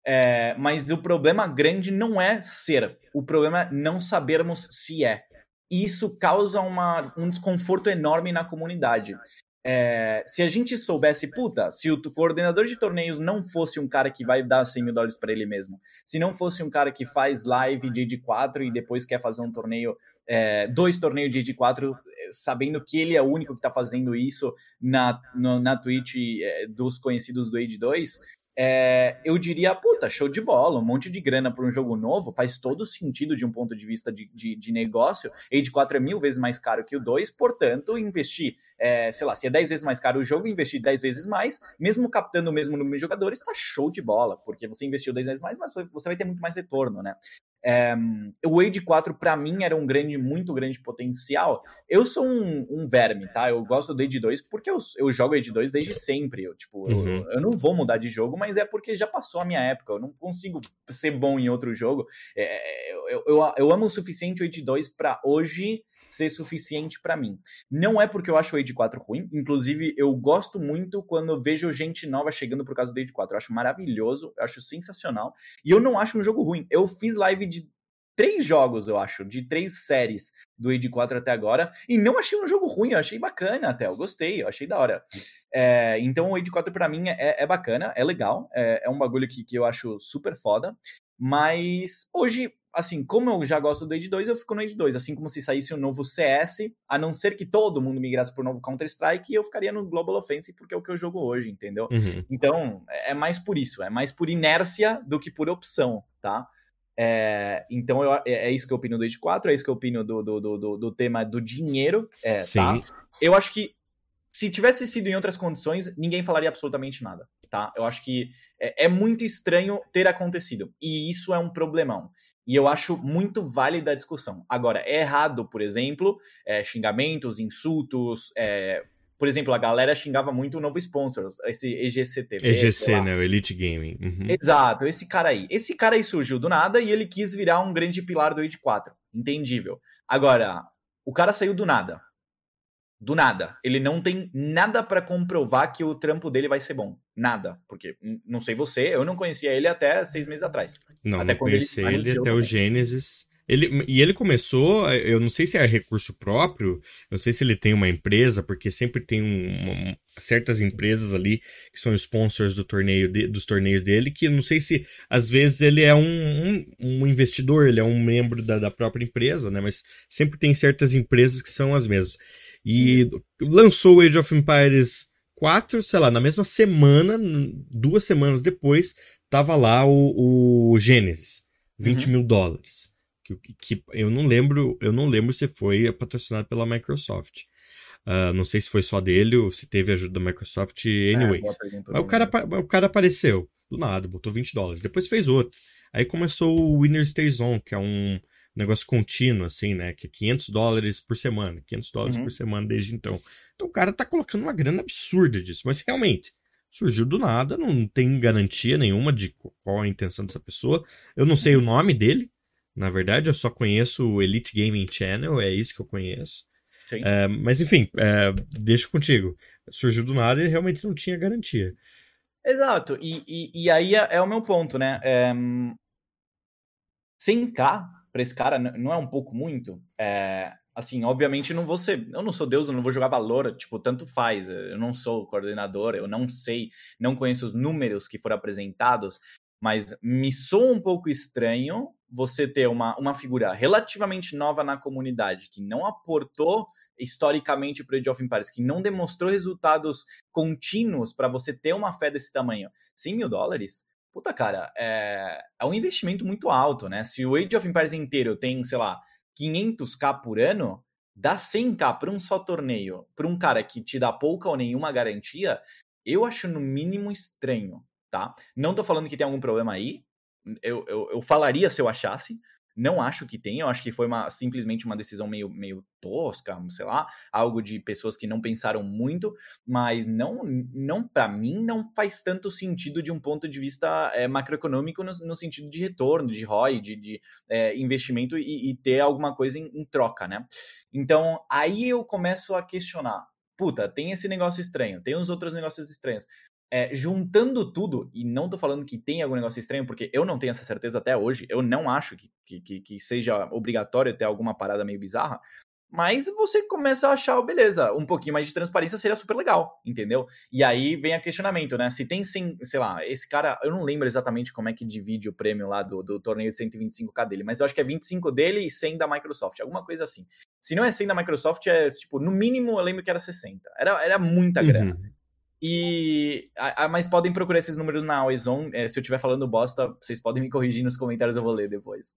É, mas o problema grande não é ser, o problema é não sabermos se é. Isso causa uma, um desconforto enorme na comunidade. É, se a gente soubesse, puta, se o coordenador de torneios não fosse um cara que vai dar 100 mil dólares para ele mesmo, se não fosse um cara que faz live de ED4 e depois quer fazer um torneio, é, dois torneios de ED4 sabendo que ele é o único que está fazendo isso na, no, na Twitch é, dos conhecidos do Age 2, é, eu diria, puta, show de bola, um monte de grana para um jogo novo, faz todo sentido de um ponto de vista de, de, de negócio. Age 4 é mil vezes mais caro que o 2, portanto, investir, é, sei lá, se é 10 vezes mais caro o jogo, investir 10 vezes mais, mesmo captando o mesmo número de jogadores, está show de bola, porque você investiu 10 vezes mais, mas você vai ter muito mais retorno, né? É, o Wade 4, para mim, era um grande, muito grande potencial. Eu sou um, um verme, tá? Eu gosto do Age 2 porque eu, eu jogo Age 2 desde sempre. Eu, tipo, uhum. eu, eu, não vou mudar de jogo, mas é porque já passou a minha época. Eu não consigo ser bom em outro jogo. É, eu, eu, eu, amo o suficiente o Age 2 para hoje ser suficiente para mim. Não é porque eu acho o Age 4 ruim, inclusive eu gosto muito quando vejo gente nova chegando por causa do Age 4. Eu acho maravilhoso, eu acho sensacional. E eu não acho um jogo ruim. Eu fiz live de três jogos, eu acho, de três séries do Age 4 até agora, e não achei um jogo ruim, eu achei bacana até, eu gostei, eu achei da hora. É, então o Age 4 para mim é, é, bacana, é legal, é, é um bagulho que, que eu acho super foda, mas hoje assim, como eu já gosto do Age 2, eu fico no Age 2. Assim como se saísse um novo CS, a não ser que todo mundo migrasse pro novo Counter-Strike, eu ficaria no Global Offensive, porque é o que eu jogo hoje, entendeu? Uhum. Então, é, mais por isso, é mais por inércia do que por opção, tá? É, então, eu, é, é, isso que eu opino do Age 4, é isso que eu opino do, do, do, do tema do dinheiro, é, tá? Sim. Tá? Eu acho que se tivesse sido em outras condições, ninguém falaria absolutamente nada, tá? Eu acho que é, é muito estranho ter acontecido. E isso é um problemão. E eu acho muito válida a discussão. Agora, é errado, por exemplo, é, xingamentos, insultos. É, por exemplo, a galera xingava muito o novo sponsor, esse EGCTV. EGC, né? O Elite Gaming. Uhum. Exato, esse cara aí. Esse cara aí surgiu do nada e ele quis virar um grande pilar do Age 4. Entendível. Agora, o cara saiu do nada do nada. Ele não tem nada para comprovar que o trampo dele vai ser bom. Nada. Porque, não sei você, eu não conhecia ele até seis meses atrás. Não, até não conheci ele, ele até também. o Gênesis. Ele, e ele começou, eu não sei se é recurso próprio, não sei se ele tem uma empresa, porque sempre tem um, uma, certas empresas ali que são sponsors do torneio de, dos torneios dele, que não sei se às vezes ele é um, um, um investidor, ele é um membro da, da própria empresa, né? Mas sempre tem certas empresas que são as mesmas. E lançou o Age of Empires 4, sei lá, na mesma semana, duas semanas depois, tava lá o, o Genesis, 20 uhum. mil dólares. Que, que, eu não lembro, eu não lembro se foi patrocinado pela Microsoft. Uh, não sei se foi só dele ou se teve ajuda da Microsoft, é, anyways. É, Mas o cara, o cara apareceu do nada, botou 20 dólares. Depois fez outro. Aí começou o Winner Stays On, que é um, negócio contínuo, assim, né? Que é 500 dólares por semana, 500 dólares uhum. por semana desde então. Então o cara tá colocando uma grana absurda disso, mas realmente surgiu do nada, não tem garantia nenhuma de qual a intenção dessa pessoa. Eu não sei o nome dele, na verdade, eu só conheço o Elite Gaming Channel, é isso que eu conheço. É, mas enfim, é, deixo contigo. Surgiu do nada e realmente não tinha garantia. Exato, e, e, e aí é, é, o meu ponto, né? É, 100k para esse cara não é um pouco muito? É, assim, obviamente não vou ser, eu não sou Deus, eu não vou jogar valor, tipo, tanto faz, eu não sou coordenador, eu não sei, não conheço os números que foram apresentados, mas me soa um pouco estranho você ter uma, uma figura relativamente nova na comunidade, que não aportou historicamente para o Age of Empires, que não demonstrou resultados contínuos para você ter uma fé desse tamanho. 100 mil dólares? Puta, cara, é, é um investimento muito alto, né? Se o Age of Empires inteiro tem, sei lá, 500k por ano, dá 100k para um só torneio, para um cara que te dá pouca ou nenhuma garantia, eu acho no mínimo estranho, tá? Não tô falando que tem algum problema aí, eu, eu, eu falaria se eu achasse, não acho que tenha, eu acho que foi uma, simplesmente uma decisão meio, meio tosca, sei lá, algo de pessoas que não pensaram muito, mas não, não para mim, não faz tanto sentido de um ponto de vista é, macroeconômico no, no, sentido de retorno, de ROI, de, de é, investimento e, e, ter alguma coisa em, em troca, né? Então, aí eu começo a questionar. Puta, tem esse negócio estranho, tem os outros negócios estranhos é, juntando tudo, e não tô falando que tem algum negócio estranho, porque eu não tenho essa certeza até hoje, eu não acho que, que, que seja obrigatório ter alguma parada meio bizarra, mas você começa a achar, beleza, um pouquinho mais de transparência seria super legal, entendeu? E aí vem a questionamento, né? Se tem, sem, sei lá, esse cara, eu não lembro exatamente como é que divide o prêmio lá do, do torneio de 125k dele, mas eu acho que é 25 dele e 100 da Microsoft, alguma coisa assim. Se não é 100 da Microsoft, é tipo, no mínimo eu lembro que era 60. Era, era muita grana. Uhum. E, a, a, mas podem procurar esses números na Always É, se eu estiver falando bosta, vocês podem me corrigir nos comentários, eu vou ler depois.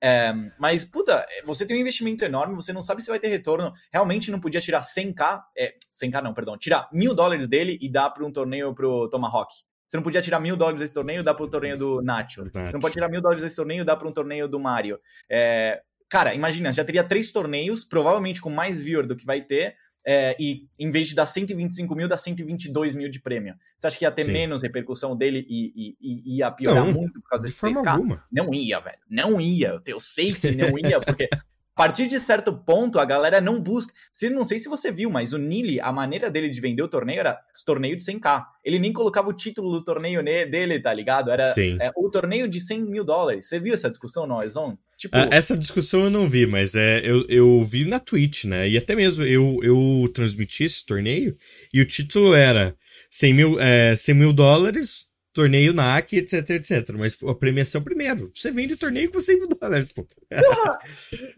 É, mas, puta, você tem um investimento enorme, você não sabe se vai ter retorno. Realmente não podia tirar 100k, é, 100k não, perdão, tirar mil dólares dele e dar para um torneio pro Tomahawk. Você não podia tirar mil dólares desse torneio e dar para o torneio do Nacho. Nacho. Você não pode tirar mil dólares desse torneio e dar para um torneio do Mario. É, cara, imagina, já teria três torneios, provavelmente com mais viewer do que vai ter, é, e em vez de dar 125 mil, dá 122 mil de prêmio. Você acha que ia ter Sim. menos repercussão dele e, e, e ia piorar não, muito por causa desse 3K? Alguma. Não ia, velho. Não ia. Eu sei que não ia, porque a partir de certo ponto, a galera não busca. Se, não sei se você viu, mas o Nili, a maneira dele de vender o torneio era torneio de 100k. Ele nem colocava o título do torneio dele, tá ligado? Era é, o torneio de 100 mil dólares. Você viu essa discussão no Ozone? Tipo... Ah, essa discussão eu não vi, mas é, eu, eu vi na Twitch, né? E até mesmo eu, eu transmiti esse torneio e o título era 100 mil, é, 100 mil dólares torneio NAC, etc, etc. Mas a premiação primeiro. Você vende o torneio com 100 mil dólares, pô. Porra,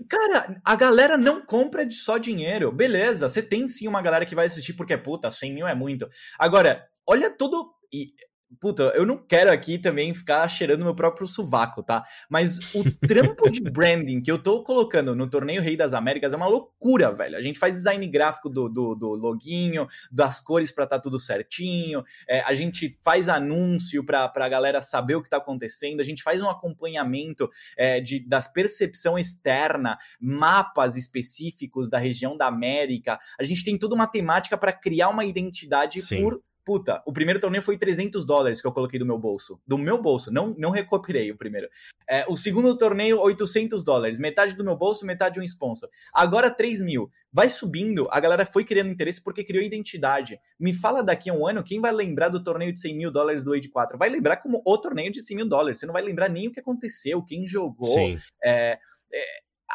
cara, a galera não compra de só dinheiro. Beleza, você tem sim uma galera que vai assistir porque, puta, 100 mil é muito. Agora, olha todo... E Puta, eu não quero aqui também ficar cheirando meu próprio sovaco, tá? Mas o trampo de branding que eu tô colocando no Torneio Rei das Américas é uma loucura, velho. A gente faz design gráfico do, do, do loginho, das cores para tá tudo certinho, é, a gente faz anúncio pra, pra galera saber o que tá acontecendo, a gente faz um acompanhamento é, de, das percepção externa, mapas específicos da região da América. A gente tem toda uma temática para criar uma identidade Sim. por Puta, o primeiro torneio foi 300 dólares que eu coloquei do meu bolso. Do meu bolso, não, não recuperei o primeiro. É, o segundo torneio, 800 dólares. Metade do meu bolso, metade um sponsor. Agora, 3 mil. Vai subindo, a galera foi criando interesse porque criou identidade. Me fala daqui a um ano quem vai lembrar do torneio de 100 mil dólares do Age 4. Vai lembrar como o torneio de 100 mil dólares. Você não vai lembrar nem o que aconteceu, quem jogou. Sim. É, é,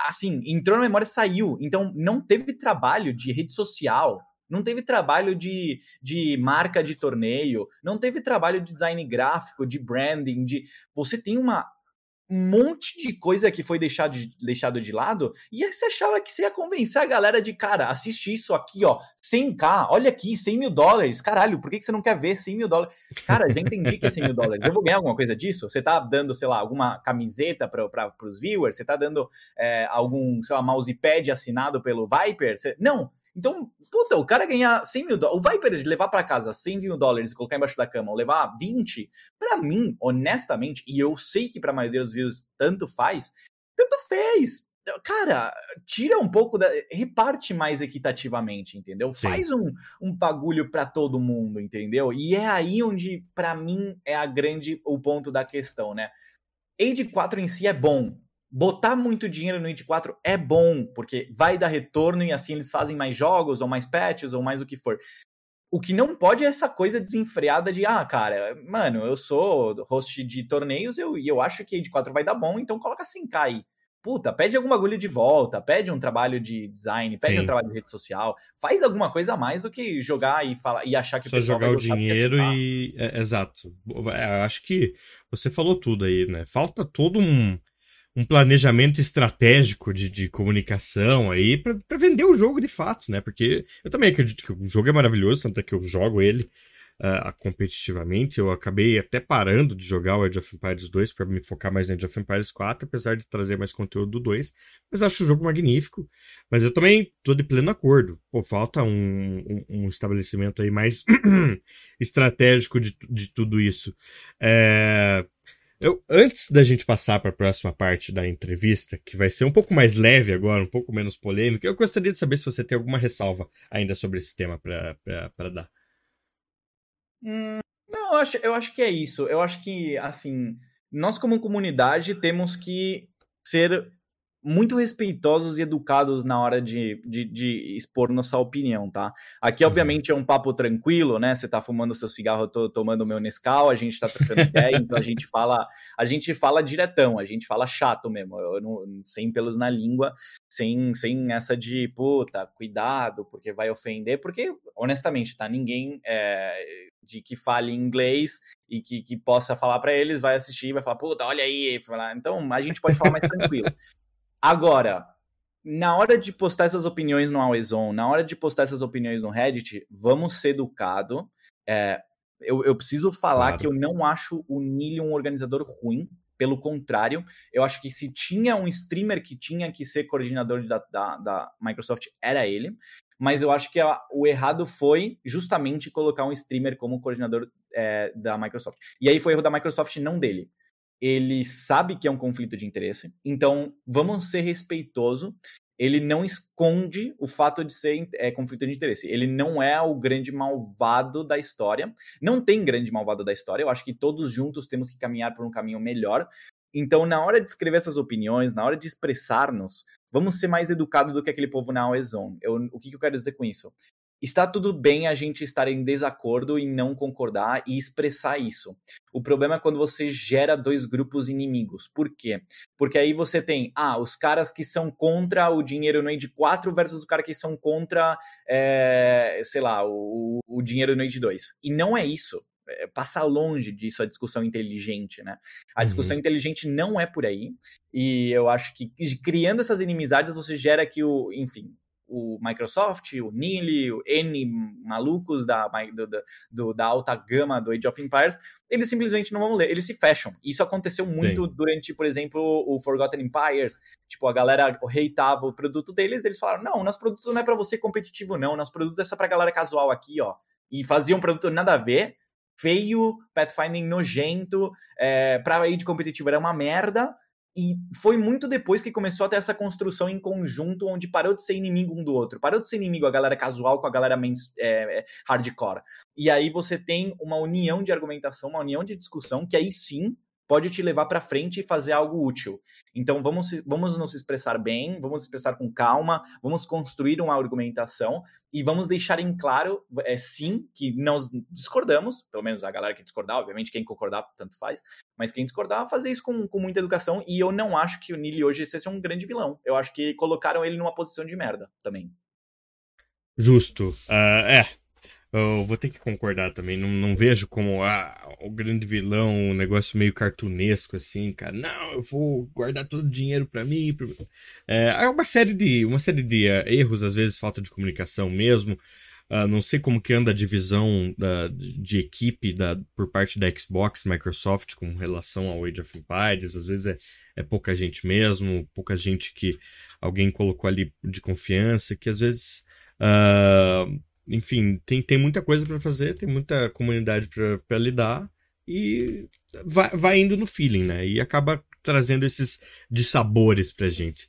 assim, entrou na memória, saiu. Então, não teve trabalho de rede social não teve trabalho de, de marca de torneio, não teve trabalho de design gráfico, de branding, de. Você tem uma um monte de coisa que foi deixado de, deixado de lado, e aí você achava que você ia convencer a galera de, cara, assiste isso aqui, ó, 100k, olha aqui, 100 mil dólares, caralho, por que, que você não quer ver 100 mil dólares? Cara, já entendi que é 100 mil dólares, eu vou ganhar alguma coisa disso? Você tá dando, sei lá, alguma camiseta para os viewers? Você tá dando é, algum, sei lá, mousepad assinado pelo Viper? Você... Não, então, puta, o cara ganhar 100 mil dólares, o Viper levar para casa 100 mil dólares e colocar embaixo da cama, ou levar 20, para mim, honestamente, e eu sei que pra maioria dos views tanto faz, tanto fez. Cara, tira um pouco da. reparte mais equitativamente, entendeu? Sim. Faz um, um bagulho para todo mundo, entendeu? E é aí onde, para mim, é a grande. o ponto da questão, né? Age 4 em si é bom, botar muito dinheiro no id 4 é bom, porque vai dar retorno e assim eles fazem mais jogos, ou mais patches, ou mais o que for. O que não pode é essa coisa desenfreada de, ah, cara, mano, eu sou host de torneios e eu, eu acho que id 4 vai dar bom, então coloca 5k aí. Puta, pede algum bagulho de volta, pede um trabalho de design, pede Sim. um trabalho de rede social, faz alguma coisa a mais do que jogar e falar e achar que Só o jogar o dinheiro e. É, exato. É, acho que você falou tudo aí, né? Falta todo um um planejamento estratégico de, de comunicação aí para vender o jogo de fato, né? Porque eu também acredito que o jogo é maravilhoso, tanto é que eu jogo ele uh, competitivamente. Eu acabei até parando de jogar o Age of Empires 2 para me focar mais no Age of Empires 4, apesar de trazer mais conteúdo do 2. Mas acho o jogo magnífico. Mas eu também tô de pleno acordo. Pô, falta um, um, um estabelecimento aí mais estratégico de, de tudo isso. É eu, antes da gente passar para a próxima parte da entrevista, que vai ser um pouco mais leve agora, um pouco menos polêmica, eu gostaria de saber se você tem alguma ressalva ainda sobre esse tema para dar. Hum, não, eu acho, eu acho que é isso. Eu acho que, assim, nós como comunidade temos que ser muito respeitosos e educados na hora de, de, de, expor nossa opinião, tá? Aqui, uhum. obviamente, é um papo tranquilo, né? Você tá fumando seu cigarro, eu tô tomando meu Nescau, a gente tá trocando ideia, então a gente fala, a gente fala diretão, a gente fala chato mesmo, eu não, sem pelos na língua, sem, sem essa de, puta, cuidado, porque vai ofender, porque, honestamente, tá? Ninguém é, de que fale inglês e que, que possa falar para eles vai assistir e vai falar, puta, olha aí, então a gente pode falar mais tranquilo. Agora, na hora de postar essas opiniões no Always na hora de postar essas opiniões no Reddit, vamos ser educado. É, eu, eu, preciso falar claro. que eu não acho o Nili um organizador ruim. Pelo contrário, eu acho que se tinha um streamer que tinha que ser coordenador da, da, da Microsoft, era ele. Mas eu acho que a, o errado foi justamente colocar um streamer como coordenador é, da Microsoft. E aí foi erro da Microsoft, não dele ele sabe que é um conflito de interesse, então vamos ser respeitoso. Ele não esconde o fato de ser é, conflito de interesse. Ele não é o grande malvado da história. Não tem grande malvado da história. Eu acho que todos juntos temos que caminhar por um caminho melhor. Então, na hora de escrever essas opiniões, na hora de expressar-nos, vamos ser mais educados do que aquele povo na Always Eu, o que, que eu quero dizer com isso? Está tudo bem a gente estar em desacordo e não concordar e expressar isso. O problema é quando você gera dois grupos inimigos. Por quê? Porque aí você tem, ah, os caras que são contra o dinheiro no Age 4 versus os caras que são contra, é, sei lá, o, o dinheiro no Age 2. E não é isso é, passa longe disso a discussão inteligente, né? A discussão uhum. inteligente não é por aí, e eu acho que criando essas inimizades você gera que o, enfim, o Microsoft, o Nili, o N malucos da, do, do, da alta gama do Age of Empires, eles simplesmente não vão ler, eles se fecham. Isso aconteceu muito Sim. durante, por exemplo, o Forgotten Empires. Tipo, a galera reitava o produto deles, eles falaram: não, nosso produto não é para você competitivo, não. Nosso produto é só pra galera casual aqui, ó. E fazia um produto nada a ver, feio, pathfinding nojento, é, pra Age competitivo era uma merda. E foi muito depois que começou a ter essa construção em conjunto, onde parou de ser inimigo um do outro. Parou de ser inimigo a galera casual com a galera é, é, hardcore. E aí você tem uma união de argumentação, uma união de discussão, que aí sim pode te levar para frente e fazer algo útil. Então vamos, vamos nos expressar bem, vamos expressar com calma, vamos construir uma argumentação e vamos deixar em claro, é, sim, que nós discordamos, pelo menos a galera que discordar, obviamente quem concordar tanto faz, mas quem discordar, fazer isso com, com muita educação e eu não acho que o Nili hoje seja um grande vilão. Eu acho que colocaram ele numa posição de merda também. Justo. Uh, é, eu vou ter que concordar também. Não, não vejo como ah, o grande vilão, um negócio meio cartunesco, assim, cara. Não, eu vou guardar todo o dinheiro para mim. Pra... É, é uma série de, uma série de uh, erros, às vezes falta de comunicação mesmo. Uh, não sei como que anda a divisão da, de equipe da, por parte da Xbox, Microsoft, com relação ao Age of Empires. Às vezes é, é pouca gente mesmo, pouca gente que alguém colocou ali de confiança, que às vezes. Uh, enfim, tem, tem muita coisa para fazer, tem muita comunidade para lidar e vai, vai indo no feeling, né? E acaba trazendo esses dissabores pra gente.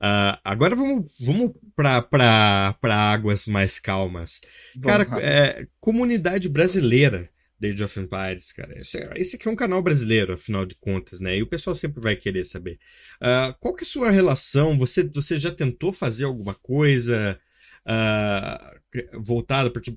Uh, agora vamos, vamos para águas mais calmas. Bom, cara, é, comunidade brasileira de Age of Empires, cara. Esse, é, esse aqui é um canal brasileiro, afinal de contas, né? E o pessoal sempre vai querer saber. Uh, qual que é a sua relação? Você, você já tentou fazer alguma coisa? Uh, voltada, porque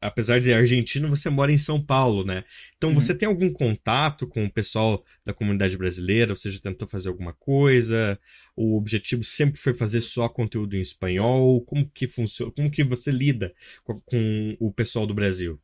apesar de argentino, você mora em São Paulo, né? Então uhum. você tem algum contato com o pessoal da comunidade brasileira? Ou seja, tentou fazer alguma coisa? O objetivo sempre foi fazer só conteúdo em espanhol? Como que funciona? Como que você lida com, com o pessoal do Brasil?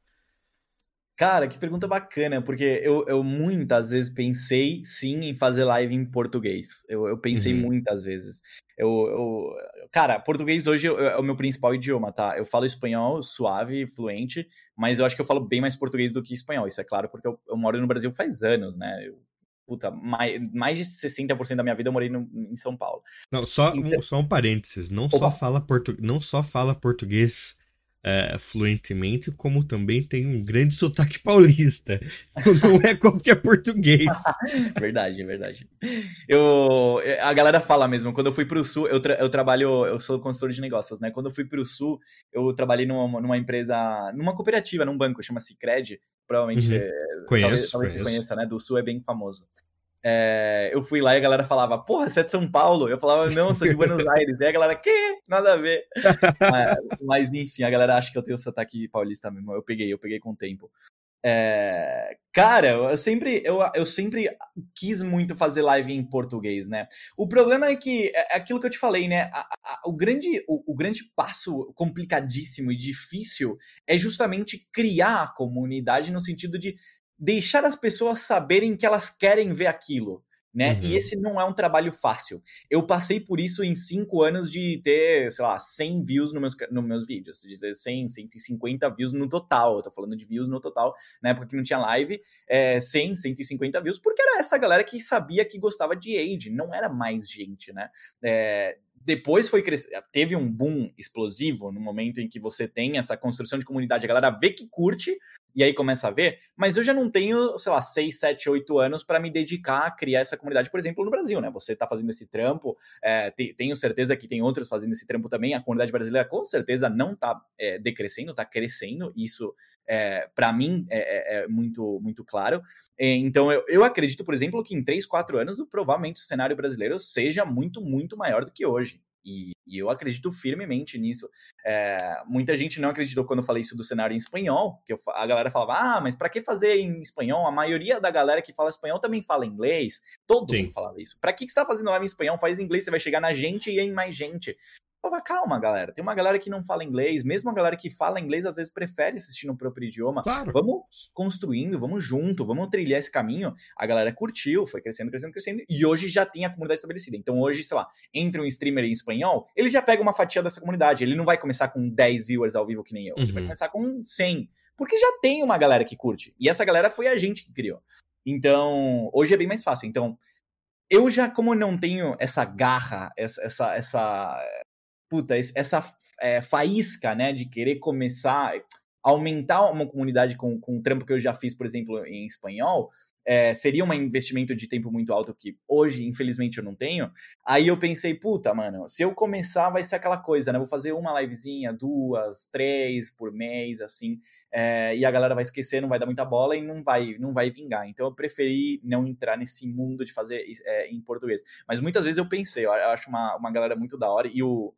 Cara, que pergunta bacana, porque eu, eu muitas vezes pensei sim em fazer live em português. Eu, eu pensei uhum. muitas vezes. Eu, eu, cara, português hoje é o meu principal idioma, tá? Eu falo espanhol suave, fluente, mas eu acho que eu falo bem mais português do que espanhol. Isso é claro, porque eu, eu moro no Brasil faz anos, né? Eu, puta, mais, mais de 60% da minha vida eu morei no, em São Paulo. Não, só, então... um, só um parênteses. Não só, fala portu... não só fala português é, fluentemente, como também tem um grande sotaque paulista. Não é qualquer português. verdade, verdade. Eu, a galera fala mesmo, quando eu fui pro sul, eu, tra eu trabalho, eu sou consultor de negócios, né? Quando eu fui pro sul, eu trabalhei numa, numa empresa, numa cooperativa, num banco, chama-se Cred, provavelmente uhum. é, conheço, talvez, talvez conheço. conheça, né? Do sul é bem famoso. É, eu fui lá e a galera falava, porra, você é de São Paulo? Eu falava, não, sou de Buenos Aires. E a galera, que? Nada a ver. mas, mas, enfim, a galera acha que eu tenho sotaque paulista mesmo. Eu peguei, eu peguei com o tempo. É, cara, eu sempre, eu, eu sempre quis muito fazer live em português, né? O problema é que é, é aquilo que eu te falei, né? A, a, o, grande, o, o, grande passo complicadíssimo e difícil é justamente criar a comunidade no sentido de deixar as pessoas saberem que elas querem ver aquilo. Né? Uhum. E esse não é um trabalho fácil. Eu passei por isso em cinco anos de ter, sei lá, 100 views nos meus, no meus vídeos, de ter 100, 150 views no total. Eu tô falando de views no total, na época que não tinha live, é, 100, 150 views, porque era essa galera que sabia que gostava de Age, não era mais gente, né? É, depois foi crescer, teve um boom explosivo no momento em que você tem essa construção de comunidade, a galera vê que curte, e aí começa a ver, mas eu já não tenho, sei lá, 6, 7, 8 anos para me dedicar a criar essa comunidade, por exemplo, no Brasil, né? Você tá fazendo esse trampo, é, tenho certeza que tem outros fazendo esse trampo também, a comunidade brasileira com certeza não tá é, decrescendo, tá crescendo, isso é, para mim é, é, é, muito, muito claro. É, então eu, eu acredito, por exemplo, que em 3, 4 anos, provavelmente o cenário brasileiro seja muito, muito maior do que hoje. E, e, eu acredito firmemente nisso. É, muita gente não acreditou quando eu falei isso do cenário em espanhol, que eu, a galera falava, ah, mas para que fazer em espanhol? A maioria da galera que fala espanhol também fala inglês. Todo Sim. mundo falava isso. Para que, que você tá fazendo live em espanhol? Faz em inglês, você vai chegar na gente e em mais gente. Calma, galera. Tem uma galera que não fala inglês, mesmo a galera que fala inglês às vezes prefere assistir no próprio idioma. Claro. Vamos construindo, vamos junto, vamos trilhar esse caminho. A galera curtiu, foi crescendo, crescendo, crescendo, e hoje já tem a comunidade estabelecida. Então hoje, sei lá, entre um streamer em espanhol, ele já pega uma fatia dessa comunidade. Ele não vai começar com 10 viewers ao vivo que nem eu. Ele vai Uhum. começar com 100. Porque já tem uma galera que curte. E essa galera foi a gente que criou. Então, hoje é bem mais fácil. Então, eu já, como não tenho essa garra, essa, essa, essa puta, essa é, faísca, né, de querer começar, aumentar uma comunidade com, com o trampo que eu já fiz, por exemplo, em espanhol, é, seria um investimento de tempo muito alto que hoje, infelizmente, eu não tenho. Aí eu pensei, puta, mano, se eu começar vai ser aquela coisa, né? Vou fazer uma livezinha, duas, três por mês, assim, é, e a galera vai esquecer, não vai dar muita bola e não vai, não vai vingar. Então eu preferi não entrar nesse mundo de fazer é, em português. Mas muitas vezes eu pensei, eu acho uma, uma galera muito da hora e o,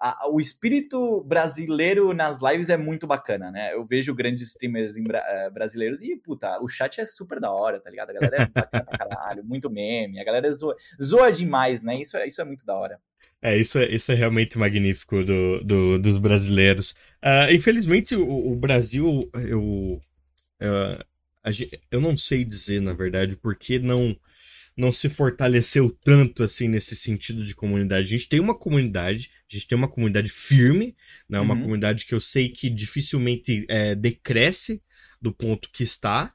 a- o espírito brasileiro nas lives é muito bacana, né? Eu vejo grandes streamers eh, brasileiros e, puta, o chat é super da hora, tá ligado? A galera é bacana pra caralho, muito meme, a galera zoa, zoa demais, né? Isso é, isso é muito da hora. É, isso é, isso é realmente magnífico do, do- dos brasileiros. Ah, infelizmente, o, o Brasil, eu, a gen- eu não sei dizer, na verdade, por que não, não se fortaleceu tanto assim nesse sentido de comunidade. A gente tem uma comunidade, a gente tem uma comunidade firme, né? Uma Uhum. comunidade que eu sei que dificilmente é, decresce do ponto que está.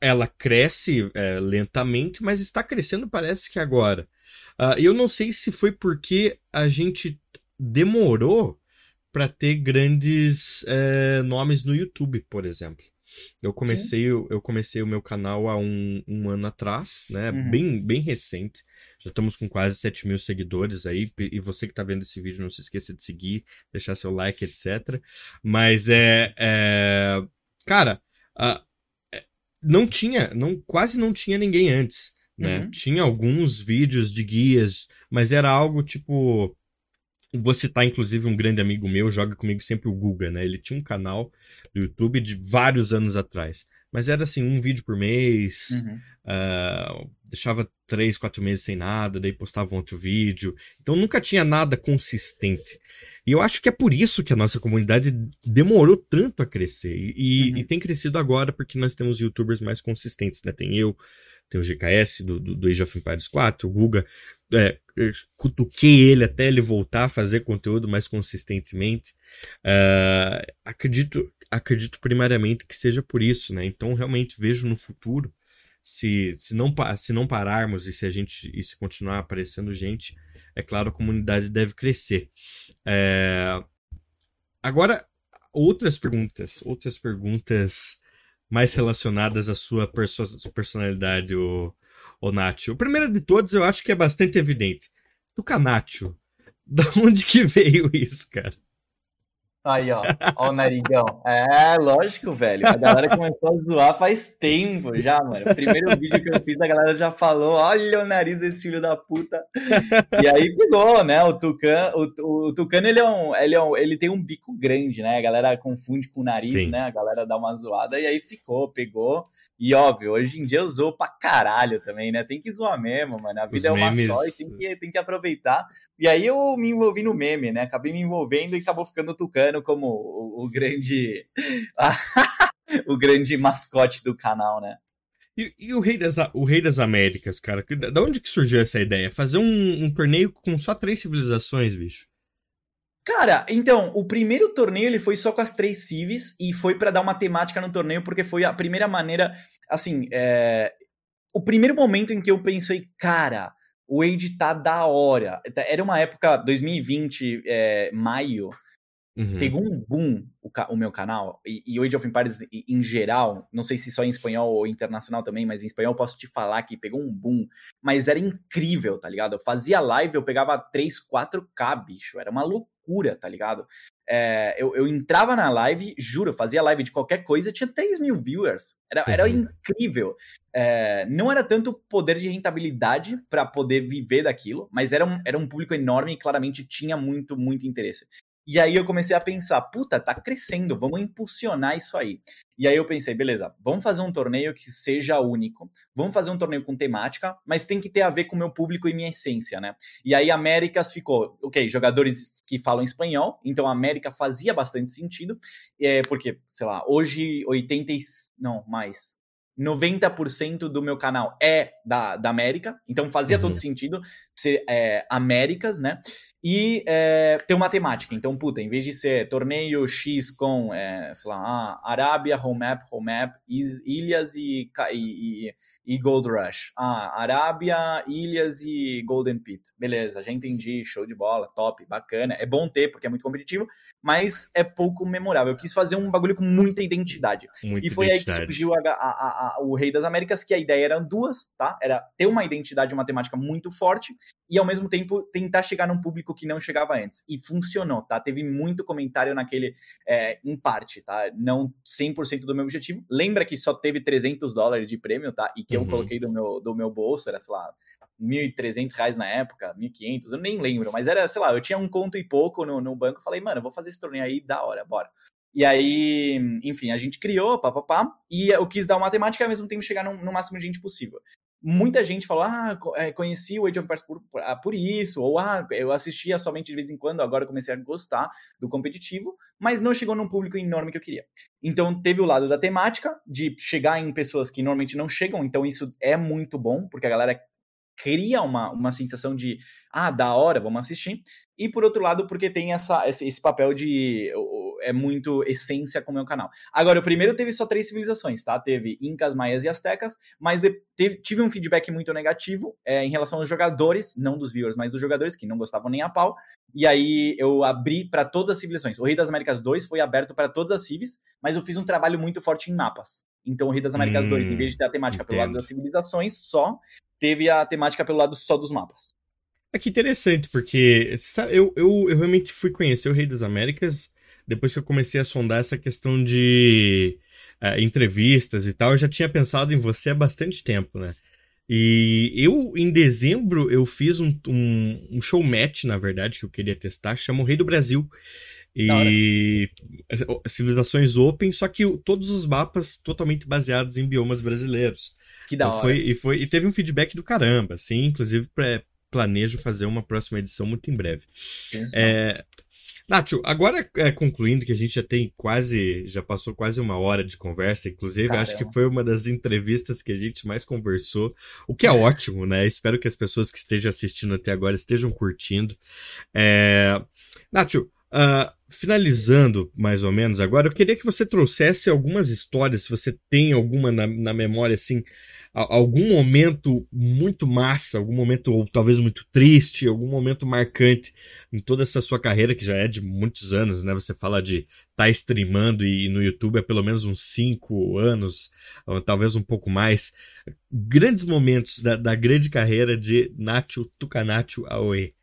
Ela cresce é, lentamente, mas está crescendo, parece que agora. Ah, eu não sei se foi porque a gente demorou para ter grandes é, nomes no YouTube, por exemplo. Eu comecei, o- eu comecei o meu canal há um, um ano atrás, né? Uhum. Bem, bem recente. Já estamos com quase 7 mil seguidores aí. E você que está vendo esse vídeo, não se esqueça de seguir, deixar seu like, etc. Mas é. é, Cara, é, não tinha, não, quase não tinha ninguém antes. Né? Uhum. Tinha alguns vídeos de guias, mas era algo tipo. Vou citar, inclusive, um grande amigo meu, joga comigo sempre o Guga, né? Ele tinha um canal do YouTube de vários anos atrás. Mas era assim, um vídeo por mês, Uhum. ah, deixava três, quatro meses sem nada, daí postava um outro vídeo. Então nunca tinha nada consistente. E eu acho que é por isso que a nossa comunidade demorou tanto a crescer. E, Uhum. e tem crescido agora porque nós temos youtubers mais consistentes, né? Tem eu, tem o GKS do, do, do Age of Empires 4, o Guga. É, cutuquei ele até ele voltar a fazer conteúdo mais consistentemente. Ah, acredito, acredito primariamente que seja por isso, né? Então realmente vejo no futuro, se, se, não, se não pararmos e se a gente e se continuar aparecendo gente, é claro, a comunidade deve crescer. É, Agora, outras perguntas, outras perguntas mais relacionadas à sua perso- personalidade, o, o Nacho. O primeiro de todos eu acho que é bastante evidente. Tucanacho. Da onde que veio isso, cara? Aí, ó. Ó o narigão. É, lógico, velho. A galera começou a zoar faz tempo já, mano. O primeiro vídeo que eu fiz, a galera já falou: olha o nariz desse filho da puta. E aí pegou, né? O Tucano, o, o Tucano ele, é um, ele, é um, ele tem um bico grande, né? A galera confunde com o nariz, Sim. né? A galera dá uma zoada. E aí ficou, pegou. E óbvio, hoje em dia eu zoo pra caralho também, né? Tem que zoar mesmo, mano. A vida Os é uma memes- só e tem que, tem que aproveitar. E aí eu me envolvi no meme, né? Acabei me envolvendo e acabou ficando Tucano como o, o grande. o grande mascote do canal, né? E, e o, rei das, o Rei das Américas, cara? Da da onde que surgiu essa ideia? Fazer um, um torneio com só três civilizações, bicho. Cara, então, o primeiro torneio ele foi só com as três civis e foi pra dar uma temática no torneio, porque foi a primeira maneira, assim, é, o primeiro momento em que eu pensei, cara, o Age tá da hora. Era uma época, 2020, é, maio, Uhum. pegou um boom o, o meu canal, e, e o Age of Empires em, em geral, não sei se só em espanhol ou internacional também, mas em espanhol eu posso te falar que pegou um boom, mas era incrível, tá ligado? Eu fazia live, eu pegava 3, 4k, bicho, era uma loucura, tá ligado? É, eu, eu entrava na live, juro, fazia live de qualquer coisa, tinha 3 mil viewers, era, era Uhum. incrível. É, não era tanto poder de rentabilidade para poder viver daquilo, mas era um, era um público enorme e claramente tinha muito, muito interesse. E aí eu comecei a pensar, puta, tá crescendo, vamos impulsionar isso aí. E aí eu pensei, beleza, vamos fazer um torneio que seja único, vamos fazer um torneio com temática, mas tem que ter a ver com o meu público e minha essência, né? E aí Américas ficou, ok, jogadores que falam espanhol, então a América fazia bastante sentido, é, porque, sei lá, hoje 80, não, mais, 90% do meu canal é da, da América, então fazia uhum. todo sentido ser é, Américas, né? E é, ter uma temática. Então, puta, em vez de ser torneio X com, é, sei lá, ah, Arábia, Home Map, Home Map, ilhas e, e, e e Gold Rush. Ah, Arábia, Ilhas e Golden Pit. Beleza, já entendi, show de bola, top, bacana. É bom ter, porque é muito competitivo, mas é pouco memorável. Eu quis fazer um bagulho com muita identidade. Muita e foi identidade. aí que surgiu a, a, a, o Rei das Américas, que a ideia era duas, tá? Era ter uma identidade matemática muito forte e, ao mesmo tempo, tentar chegar num público que não chegava antes. E funcionou, tá? Teve muito comentário naquele, é, em parte, tá? Não 100% do meu objetivo. Lembra que só teve 300 dólares de prêmio, tá? E que que uhum. eu coloquei do meu, do meu bolso, era, sei lá, 1.300 reais na época, 1.500, eu nem lembro, mas era, sei lá, eu tinha um conto e pouco no, no banco, falei, mano, eu vou fazer esse torneio aí, da hora, bora. E aí, enfim, a gente criou, papapá, e eu quis dar uma matemática e ao mesmo tempo chegar no, no máximo de gente possível muita gente falou, ah, é, conheci o Age of Empires por, por, ah, por, isso, ou ah, eu assistia somente de vez em quando, agora comecei a gostar do competitivo, mas não chegou num público enorme que eu queria. Então teve o lado da temática, de chegar em pessoas que normalmente não chegam, então isso é muito bom, porque a galera cria uma, uma sensação de, ah, da hora, vamos assistir. E por outro lado, porque tem essa, esse, esse papel de. É muito essência com o meu canal. Agora, o primeiro teve só três civilizações, tá? Teve Incas, Maias e Aztecas, mas de, teve, tive um feedback muito negativo é, em relação aos jogadores, não dos viewers, mas dos jogadores, que não gostavam nem a pau. E aí eu abri para todas as civilizações. O Rei das Américas 2 foi aberto para todas as civis, mas eu fiz um trabalho muito forte em mapas. Então, o Rei das Américas hum, 2, em vez de ter a temática entendo. pelo lado das civilizações só, teve a temática pelo lado só dos mapas. É que interessante, porque sabe, eu, eu, eu realmente fui conhecer o Rei das Américas depois que eu comecei a sondar essa questão de uh, entrevistas e tal. Eu já tinha pensado em você há bastante tempo, né? E eu, em dezembro, eu fiz um, um, um show match, na verdade, que eu queria testar, chama o Rei do Brasil. E civilizações open, só que todos os mapas totalmente baseados em biomas brasileiros. Que da hora. Foi, e, foi, e teve um feedback do caramba, assim, inclusive pra, planejo fazer uma próxima edição muito em breve. Sim, sim. É, Nacho, agora é, concluindo que a gente já tem quase, já passou quase uma hora de conversa, inclusive Caramba. acho que foi uma das entrevistas que a gente mais conversou, o que é ótimo, né? Espero que as pessoas que estejam assistindo até agora estejam curtindo. É... Nacho, Uh, finalizando, mais ou menos, agora, eu queria que você trouxesse algumas histórias, se você tem alguma na, na memória, assim, algum momento muito massa, algum momento ou talvez muito triste, algum momento marcante em toda essa sua carreira, que já é de muitos anos, né? Você fala de estar tá streamando e no YouTube há pelo menos uns 5 anos, talvez um pouco mais. Grandes momentos da, da grande carreira de Nacho Tucanacho Aoe.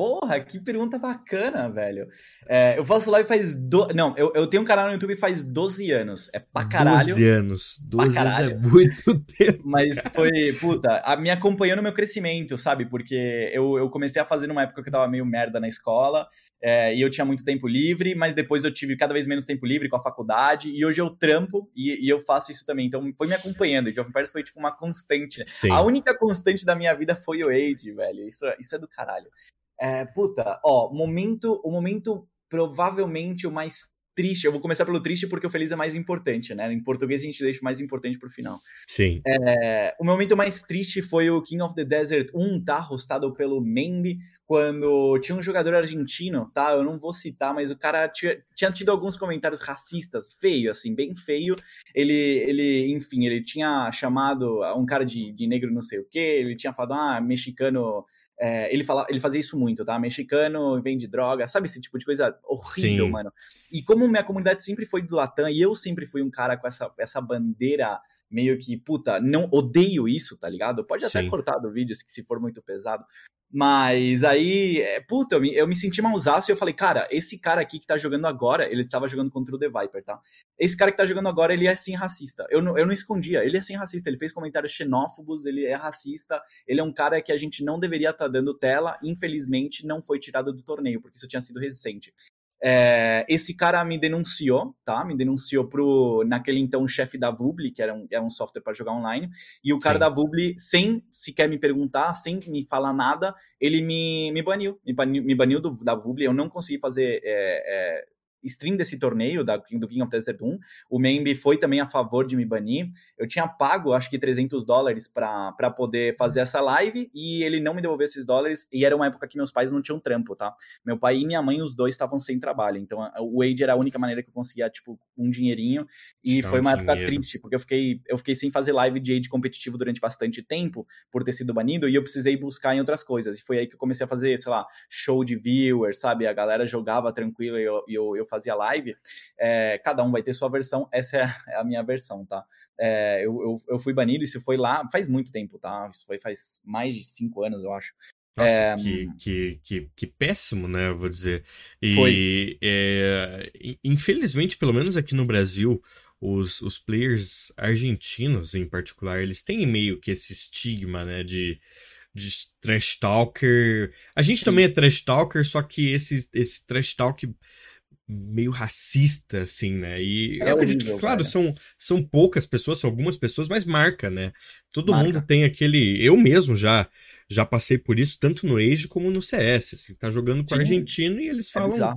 Porra, que pergunta bacana, velho. É, eu faço live faz. Do... Não, eu, eu tenho um canal no YouTube faz 12 anos. É pra caralho. 12 anos. 12 anos é muito tempo. Mas foi, puta, a, me acompanhou no meu crescimento, sabe? Porque eu, eu comecei a fazer numa época que eu tava meio merda na escola. É, e eu tinha muito tempo livre, mas depois eu tive cada vez menos tempo livre com a faculdade. E hoje eu trampo e, e eu faço isso também. Então foi me acompanhando. E Jovem Paris foi tipo uma constante. Sim. A única constante da minha vida foi o Age, velho. Isso, isso é do caralho. É, puta, ó, momento, o momento provavelmente o mais triste. Eu vou começar pelo triste porque o feliz é mais importante, né? Em português a gente deixa o mais importante pro final. Sim. É, o momento mais triste foi o King of the Desert 1, tá? Rostado pelo Membi, quando tinha um jogador argentino, tá? Eu não vou citar, mas o cara tinha, tinha tido alguns comentários racistas, feio, assim, bem feio. Ele, ele enfim, ele tinha chamado um cara de, de negro não sei o quê, ele tinha falado, ah, mexicano é, ele, fala, ele fazia isso muito, tá? Mexicano vende droga, sabe esse tipo de coisa horrível, Sim. mano. E como minha comunidade sempre foi do Latam e eu sempre fui um cara com essa, essa bandeira meio que, puta, não odeio isso, tá ligado? Pode até Sim. cortar do vídeo se, se for muito pesado. Mas aí, é, puta, eu me, eu me senti mausaço e eu falei, cara, esse cara aqui que tá jogando agora, ele tava jogando contra o The Viper, tá? Esse cara que tá jogando agora, ele é sim racista. Eu não, eu não escondia, ele é sim racista, ele fez comentários xenófobos, ele é racista, ele é um cara que a gente não deveria estar tá dando tela, infelizmente não foi tirado do torneio, porque isso tinha sido recente. É, esse cara me denunciou, tá? Me denunciou pro naquele então chefe da Vubli, que era um, era um software para jogar online, e o cara Sim. da Vubli, sem sequer me perguntar, sem me falar nada, ele me, me baniu, me baniu, me baniu do, da Vubli. Eu não consegui fazer é, é, stream desse torneio da, do King of Desert 1. O Membi foi também a favor de me banir. Eu tinha pago, acho que 300 dólares para poder fazer essa live e ele não me devolveu esses dólares. E era uma época que meus pais não tinham trampo, tá? Meu pai e minha mãe, os dois estavam sem trabalho. Então o Wade era a única maneira que eu conseguia, tipo, um dinheirinho. E foi uma dinheiro. época triste, porque eu fiquei, eu fiquei sem fazer live de Age competitivo durante bastante tempo por ter sido banido e eu precisei buscar em outras coisas. E foi aí que eu comecei a fazer, sei lá, show de viewers, sabe? A galera jogava tranquilo e eu, eu, eu fazia live, é, cada um vai ter sua versão, essa é a, é a minha versão, tá? É, eu, eu, eu, fui banido, isso foi lá faz muito tempo, tá? Isso foi faz mais de cinco anos, eu acho. Nossa, é, que, que, que, que, péssimo, né? Eu vou dizer. E é, infelizmente, pelo menos aqui no Brasil, os, os players argentinos em particular, eles têm meio que esse estigma, né? De, de trash talker. A gente também é trash talker, só que esse, esse trash talk meio racista, assim, né? E é eu acredito horrível, que, claro, são, são poucas pessoas, são algumas pessoas, mas marca, né? Todo marca. mundo tem aquele. Eu mesmo já já passei por isso, tanto no Age como no CS. Assim, tá jogando com o argentino e eles é falam.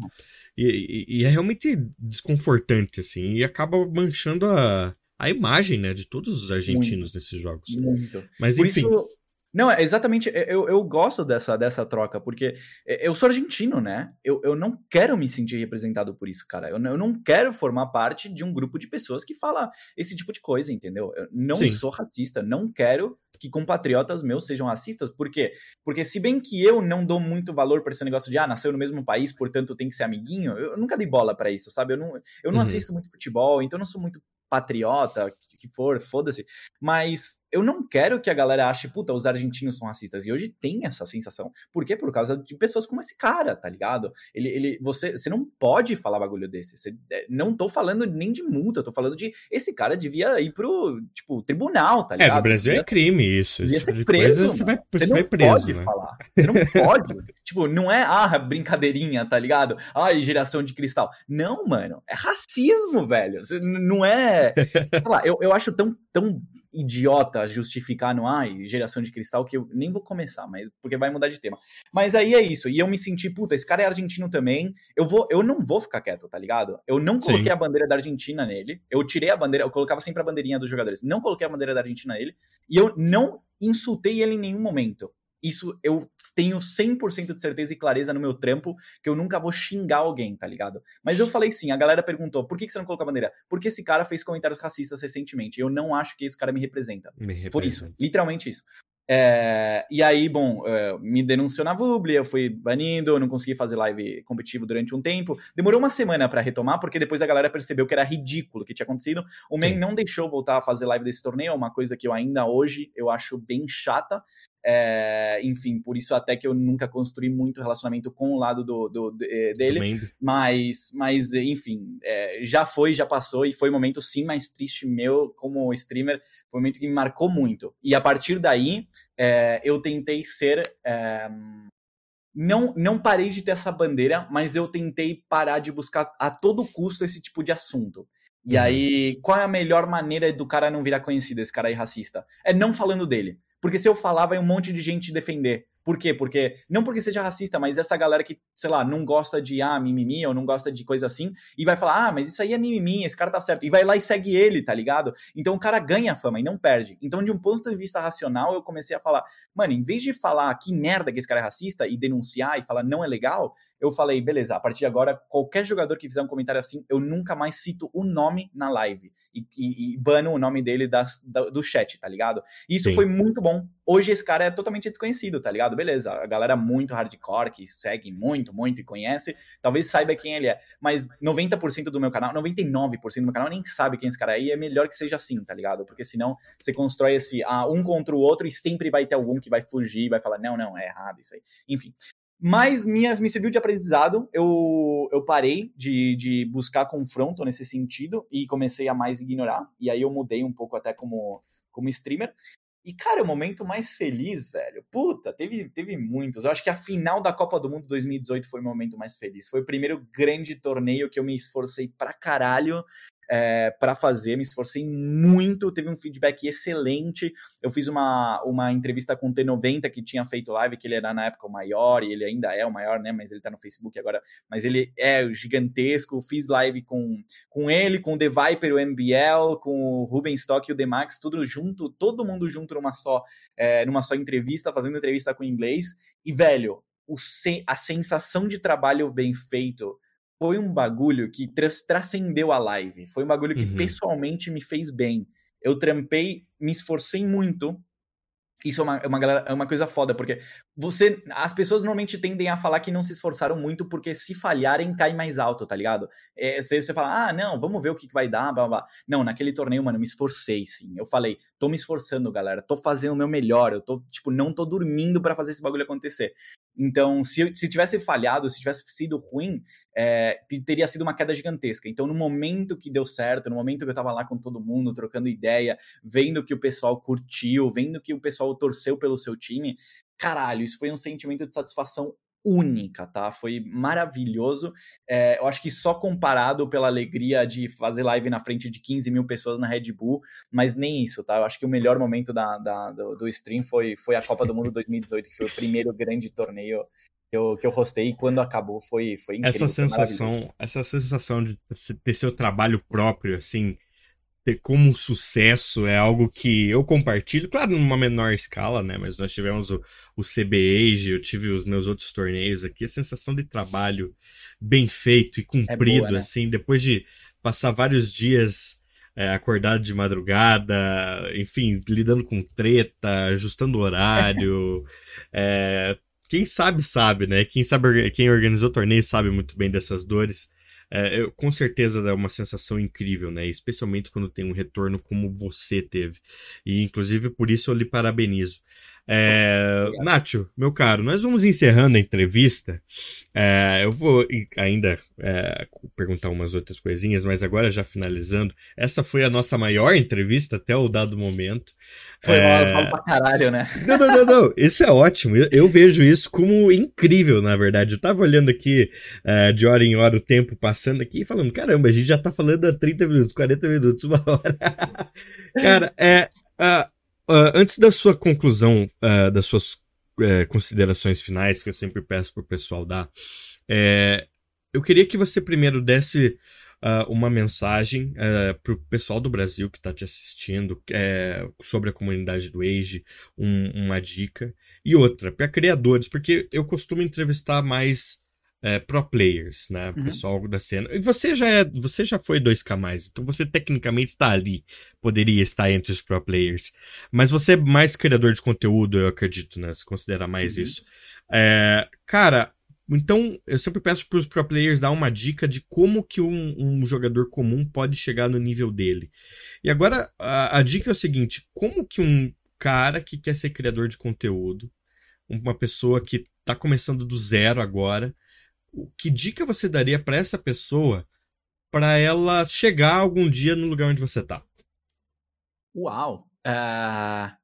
E, e, e, é realmente desconfortante, assim, e acaba manchando a, a imagem, né, de todos os argentinos Muito. nesses jogos. Muito. Mas, enfim. Por isso não, é exatamente. Eu, eu gosto dessa, dessa troca, porque eu sou argentino, né? Eu, eu não quero me sentir representado por isso, cara. Eu, eu não quero formar parte de um grupo de pessoas que fala esse tipo de coisa, entendeu? Eu não Sim. sou racista, não quero que compatriotas meus sejam racistas. Por quê? Porque se bem que eu não dou muito valor para esse negócio de, ah, nasceu no mesmo país, portanto tem que ser amiguinho, eu nunca dei bola para isso, sabe? Eu não, eu não uhum. assisto muito futebol, então eu não sou muito patriota, que for, foda-se. Mas eu não quero que a galera ache, puta, os argentinos são racistas. E hoje tem essa sensação. Por quê? Por causa de pessoas como esse cara, tá ligado? Ele, ele, você, você não pode falar bagulho desse. Você, é, não tô falando nem de multa, tô falando de esse cara devia ir pro, tipo, tribunal, tá ligado? É, no Brasil é crime isso. Devia ser preso. Você vai, você, você vai preso, pode né? falar. Você não pode. tipo, não é, ah, brincadeirinha, tá ligado? Ai, geração de cristal. Não, mano. É racismo, velho. Você, não é. Sei lá, eu, eu acho tão, tão idiota justificar no ai, geração de cristal, que eu nem vou começar, mas porque vai mudar de tema. Mas aí é isso. E eu me senti, puta, esse cara é argentino também. Eu vou, eu não vou ficar quieto, tá ligado? Eu não coloquei Sim. a bandeira da Argentina nele. Eu tirei a bandeira, eu colocava sempre a bandeirinha dos jogadores. Não coloquei a bandeira da Argentina nele. E eu não insultei ele em nenhum momento isso eu tenho 100% de certeza e clareza no meu trampo que eu nunca vou xingar alguém, tá ligado? Mas eu falei sim, a galera perguntou, por que, você não colocou a bandeira? Porque esse cara fez comentários racistas recentemente. Eu não acho que esse cara me representa. Me representa. Foi isso, literalmente isso. É, e aí, bom, é, me denunciou na Vubli, eu fui banido, eu não consegui fazer live competitivo durante um tempo. Demorou uma semana para retomar, porque depois a galera percebeu que era ridículo o que tinha acontecido. O Men não deixou voltar a fazer live desse torneio, é uma coisa que eu ainda hoje eu acho bem chata. É, enfim, por isso até que eu nunca construí muito relacionamento com o lado do, do eh, dele. Mas, mas, enfim, é, já foi, já passou, e foi um momento sim mais triste meu como streamer. Foi um momento que me marcou muito. E a partir daí, é, eu tentei ser. não, não parei de ter essa bandeira, mas eu tentei parar de buscar a todo custo esse tipo de assunto. E uhum. aí, qual é a melhor maneira do cara não virar conhecido, esse cara aí racista? É não falando dele. Porque se eu falar, vai um monte de gente defender. Por quê? Porque, não porque seja racista, mas essa galera que, sei lá, não gosta de, ah, mimimi, ou não gosta de coisa assim, e vai falar, ah, mas isso aí é mimimi, esse cara tá certo. E vai lá e segue ele, tá ligado? Então o cara ganha fama e não perde. Então, de um ponto de vista racional, eu comecei a falar, mano, em vez de falar que merda que esse cara é racista e denunciar e falar não é legal, eu falei, beleza, a partir de agora, qualquer jogador que fizer um comentário assim, eu nunca mais cito o nome na live e, e, e bano o nome dele das, da, do chat, tá ligado? Isso Sim. foi muito bom. Hoje esse cara é totalmente desconhecido, tá ligado? Beleza, a galera muito hardcore, que segue muito, muito e conhece, talvez saiba quem ele é, mas 90% do meu canal, 99% do meu canal nem sabe quem esse cara é e é melhor que seja assim, tá ligado? Porque senão você constrói esse ah, um contra o outro e sempre vai ter algum que vai fugir, vai falar, não, não, é errado isso aí. Enfim. Mas minha, me serviu de aprendizado. Eu, eu parei de, de buscar confronto nesse sentido e comecei a mais ignorar. E aí eu mudei um pouco até como, como streamer. E, cara, o momento mais feliz, velho. Puta, teve, teve muitos. Eu acho que a final da Copa do Mundo 2018 foi o momento mais feliz. Foi o primeiro grande torneio que eu me esforcei pra caralho é, para fazer, me esforcei muito, teve um feedback excelente. Eu fiz uma, uma entrevista com o T90 que tinha feito live, que ele era na época o maior, e ele ainda é o maior, né? Mas ele tá no Facebook agora, mas ele é gigantesco. Fiz live com, com ele, com o The Viper, o MBL, com o Ruben Stock e o The Max, tudo junto, todo mundo junto numa só, é, numa só entrevista, fazendo entrevista com inglês. E, velho, o, a sensação de trabalho bem feito foi um bagulho que transcendeu a live. Foi um bagulho que uhum. pessoalmente me fez bem. Eu trampei, me esforcei muito. Isso é uma, é uma, é uma coisa foda, porque você. As pessoas normalmente tendem a falar que não se esforçaram muito, porque se falharem, cai mais alto, tá ligado? É, você, você fala, ah, não, vamos ver o que, que vai dar, blá, blá. Não, naquele torneio, mano, eu me esforcei, sim. Eu falei, tô me esforçando, galera, tô fazendo o meu melhor, eu tô, tipo, não tô dormindo para fazer esse bagulho acontecer. Então, se, se tivesse falhado, se tivesse sido ruim, é, teria sido uma queda gigantesca. Então, no momento que deu certo, no momento que eu tava lá com todo mundo, trocando ideia, vendo que o pessoal curtiu, vendo que o pessoal torceu pelo seu time, caralho, isso foi um sentimento de satisfação única, tá? Foi maravilhoso. É, eu acho que só comparado pela alegria de fazer live na frente de 15 mil pessoas na Red Bull, mas nem isso, tá? Eu acho que o melhor momento da, da do, do, stream foi, foi a Copa do Mundo 2018, que foi o primeiro grande torneio que eu, que eu hostei e quando acabou foi, foi incrível. Essa sensação, essa sensação de ter seu trabalho próprio, assim, ter como um sucesso é algo que eu compartilho, claro, numa menor escala, né? Mas nós tivemos o, o CBAge, eu tive os meus outros torneios aqui, a sensação de trabalho bem feito e cumprido, é boa, né? assim, depois de passar vários dias é, acordado de madrugada, enfim, lidando com treta, ajustando horário. é, quem sabe, sabe, né? Quem sabe, quem organizou o torneio sabe muito bem dessas dores é, eu, com certeza é uma sensação incrível, né? Especialmente quando tem um retorno como você teve. E inclusive por isso eu lhe parabenizo. É, Nacho, meu caro, nós vamos encerrando a entrevista. É, eu vou ainda é, perguntar umas outras coisinhas, mas agora já finalizando. Essa foi a nossa maior entrevista até o dado momento. Foi é... mal, pra caralho, né? Não, não, não, não. Isso é ótimo. Eu, eu, vejo isso como incrível, na verdade. Eu tava olhando aqui é, de hora em hora o tempo passando aqui e falando: caramba, a gente já tá falando há 30 minutos, 40 minutos, uma hora. Cara, é. Uh, Uh, antes da sua conclusão, uh, das suas uh, considerações finais, que eu sempre peço para o pessoal dar, é, eu queria que você primeiro desse ah, uma mensagem uh, para o pessoal do Brasil que está te assistindo sobre a comunidade do Age, um, uma dica, e outra, para criadores, porque eu costumo entrevistar mais é, pro players, né? Uhum. Pessoal da cena. E você já é, você já foi 2K mais, então você tecnicamente está ali, poderia estar entre os pro players. Mas você é mais criador de conteúdo, eu acredito, né? Se considera mais uhum. isso. É, cara, então eu sempre peço para os pro players dar uma dica de como que um, um, jogador comum pode chegar no nível dele. E agora a, a dica é o seguinte: como que um cara que quer ser criador de conteúdo, uma pessoa que está começando do zero agora, que dica você daria para essa pessoa para ela chegar algum dia no lugar onde você está? Uau! Uh...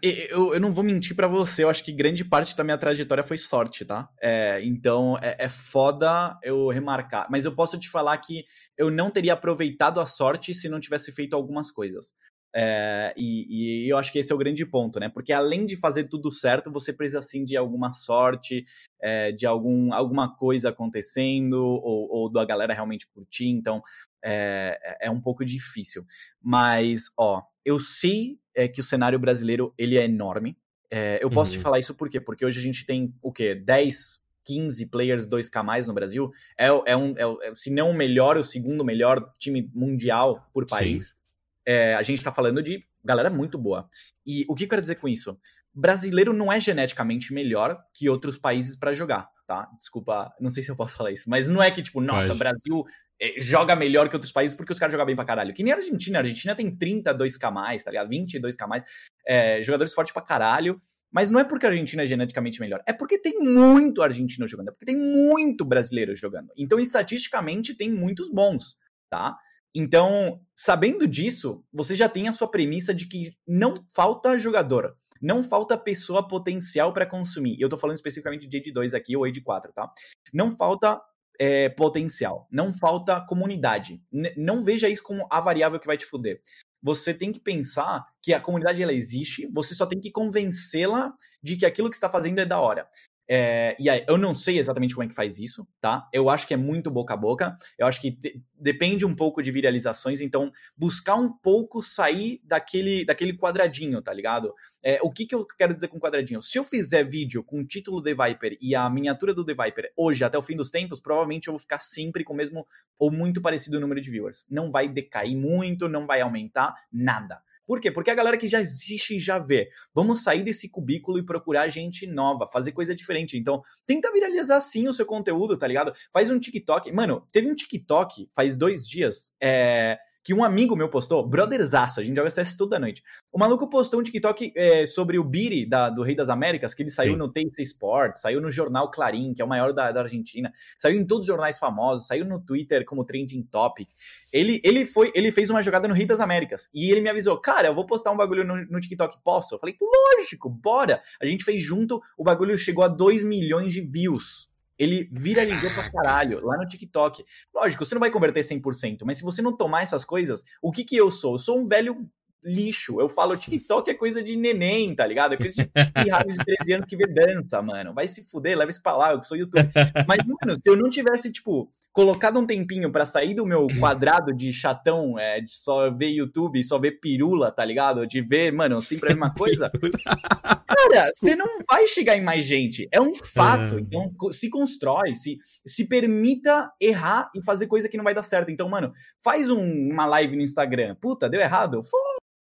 Eu, eu não vou mentir para você, eu acho que grande parte da minha trajetória foi sorte, tá? É, então é, é foda eu remarcar. Mas eu posso te falar que eu não teria aproveitado a sorte se não tivesse feito algumas coisas. É, e, e, eu acho que esse é o grande ponto, né? Porque além de fazer tudo certo, você precisa sim de alguma sorte, é, de algum, alguma coisa acontecendo, ou, ou da galera realmente curtir, então é, é um pouco difícil. Mas, ó, eu sei é, que o cenário brasileiro ele é enorme. É, eu posso uhum. te falar isso por quê? Porque hoje a gente tem o quê? 10 15 players 2K no Brasil. É, é um, é, é, se não o melhor, o segundo melhor time mundial por país. É, a gente tá falando de galera muito boa. E o que eu quero dizer com isso? Brasileiro não é geneticamente melhor que outros países para jogar, tá? Desculpa, não sei se eu posso falar isso, mas não é que, tipo, nossa, Pode. Brasil é, joga melhor que outros países porque os caras jogam bem pra caralho. Que nem a Argentina. A Argentina tem 32k, tá ligado? 22k, é, jogadores fortes pra caralho. Mas não é porque a Argentina é geneticamente melhor, é porque tem muito argentino jogando, é porque tem muito brasileiro jogando. Então, estatisticamente, tem muitos bons, tá? Então, sabendo disso, você já tem a sua premissa de que não falta jogador, não falta pessoa potencial para consumir. Eu tô falando especificamente de AD2 aqui ou AD4, tá? Não falta é, potencial, não falta comunidade. N não veja isso como a variável que vai te fuder você tem que pensar que a comunidade ela existe, você só tem que convencê-la de que aquilo que está fazendo é da hora. É, e aí, eu não sei exatamente como é que faz isso, tá? Eu acho que é muito boca a boca. Eu acho que te, depende um pouco de viralizações. Então, buscar um pouco sair daquele, daquele quadradinho, tá ligado? É, o que, que eu quero dizer com quadradinho? Se eu fizer vídeo com o título The Viper e a miniatura do The Viper hoje até o fim dos tempos, provavelmente eu vou ficar sempre com o mesmo ou muito parecido número de viewers. Não vai decair muito, não vai aumentar nada. Por quê? Porque a galera que já existe já vê. Vamos sair desse cubículo e procurar gente nova, fazer coisa diferente. Então, tenta viralizar sim o seu conteúdo, tá ligado? Faz um TikTok. Mano, teve um TikTok faz dois dias. É que um amigo meu postou, brotherzaço, a gente joga CS toda noite. O maluco postou um TikTok é, sobre o Biri da, do Rei das Américas, que ele saiu Sim. no TC Sports, saiu no jornal Clarim, que é o maior da, da, Argentina, saiu em todos os jornais famosos, saiu no Twitter como trending topic. Ele, ele foi, ele fez uma jogada no Rei das Américas e ele me avisou, cara, eu vou postar um bagulho no, no TikTok, posso? Eu falei, lógico, bora! A gente fez junto, o bagulho chegou a 2 milhões de views. Ele viralizou pra caralho lá no TikTok. Lógico, você não vai converter 100%, mas se você não tomar essas coisas, o que que eu sou? Eu sou um velho lixo. Eu falo TikTok é coisa de neném, tá ligado? É coisa de pirralho de 13 anos que vê dança, mano. Vai se fuder, leva isso pra lá, eu sou YouTube. Mas, mano, se eu não tivesse, tipo, colocado um tempinho para sair do meu quadrado de chatão, é, de só ver YouTube, só ver pirula, tá ligado? De ver, mano, sempre a mesma coisa. Cara, você não vai chegar em mais gente. É um fato. É. Então, se constrói, se, se permita errar e fazer coisa que não vai dar certo. Então, mano, faz um, uma live no Instagram. Puta, deu errado? Foda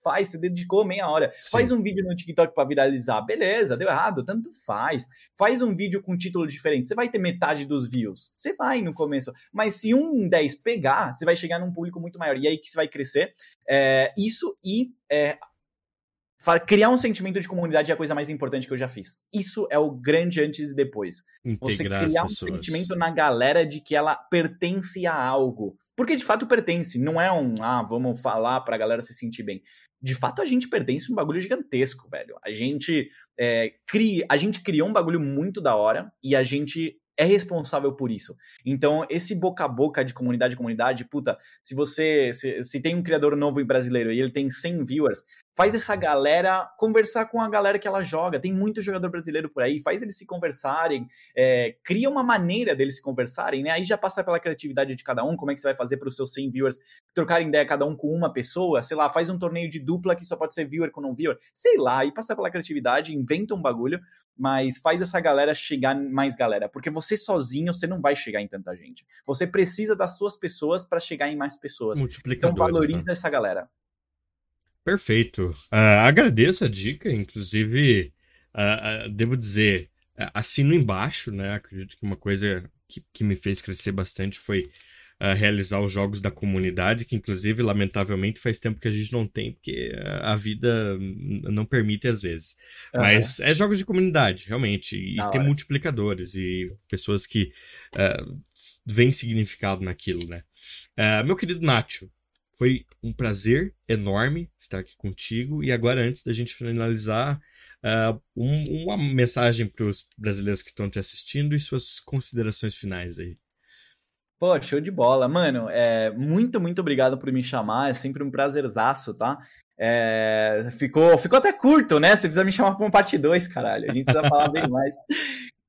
faz, você dedicou meia hora. Sim. Faz um vídeo no TikTok para viralizar, beleza, deu errado, tanto faz. Faz um vídeo com título diferente, você vai ter metade dos views. Você vai no começo, mas se um em 10 pegar, você vai chegar num público muito maior. E aí que você vai crescer. É, isso e é, criar um sentimento de comunidade é a coisa mais importante que eu já fiz. Isso é o grande antes e depois. Integrar Você criar um sentimento na galera de que ela pertence a algo. Porque de fato pertence, não é um, ah, vamos falar pra galera se sentir bem de fato a gente pertence a um bagulho gigantesco, velho. A gente, é, cria, a gente criou um bagulho muito da hora e a gente é responsável por isso. Então, esse boca a boca de comunidade a comunidade, puta, se você se, se tem um criador novo em brasileiro e ele tem 100 viewers, faz essa galera conversar com a galera que ela joga. Tem muito jogador brasileiro por aí, faz eles se conversarem, é, cria uma maneira deles se conversarem, né? Aí já passa pela criatividade de cada um, como é que você vai fazer para os seus 100 viewers trocarem ideia cada um com uma pessoa, sei lá, faz um torneio de dupla que só pode ser viewer com não viewer, sei lá, e passa pela criatividade, inventa um bagulho, mas faz essa galera chegar mais galera, porque você sozinho você não vai chegar em tanta gente. Você precisa das suas pessoas para chegar em mais pessoas. Então valoriza né? essa galera. Perfeito. Uh, agradeço a dica, inclusive, uh, uh, devo dizer, assino embaixo, né? Acredito que uma coisa que, que me fez crescer bastante foi realizar os jogos da comunidade, que inclusive, lamentavelmente, faz tempo que a gente não tem, porque a vida não permite às vezes. Uhum. Mas é jogos de comunidade, realmente, e tem multiplicadores e pessoas que uh, veem significado naquilo, né? meu querido Nacho, foi um prazer enorme estar aqui contigo. E agora, antes da gente finalizar, uh, um, uma mensagem para os brasileiros que estão te assistindo e suas considerações finais aí. Pô, show de bola. Mano, é, muito, muito obrigado por me chamar. É sempre um prazerzaço, tá? É, ficou, ficou até curto, né? Se precisa me chamar para uma parte 2, caralho. A gente precisa falar bem mais.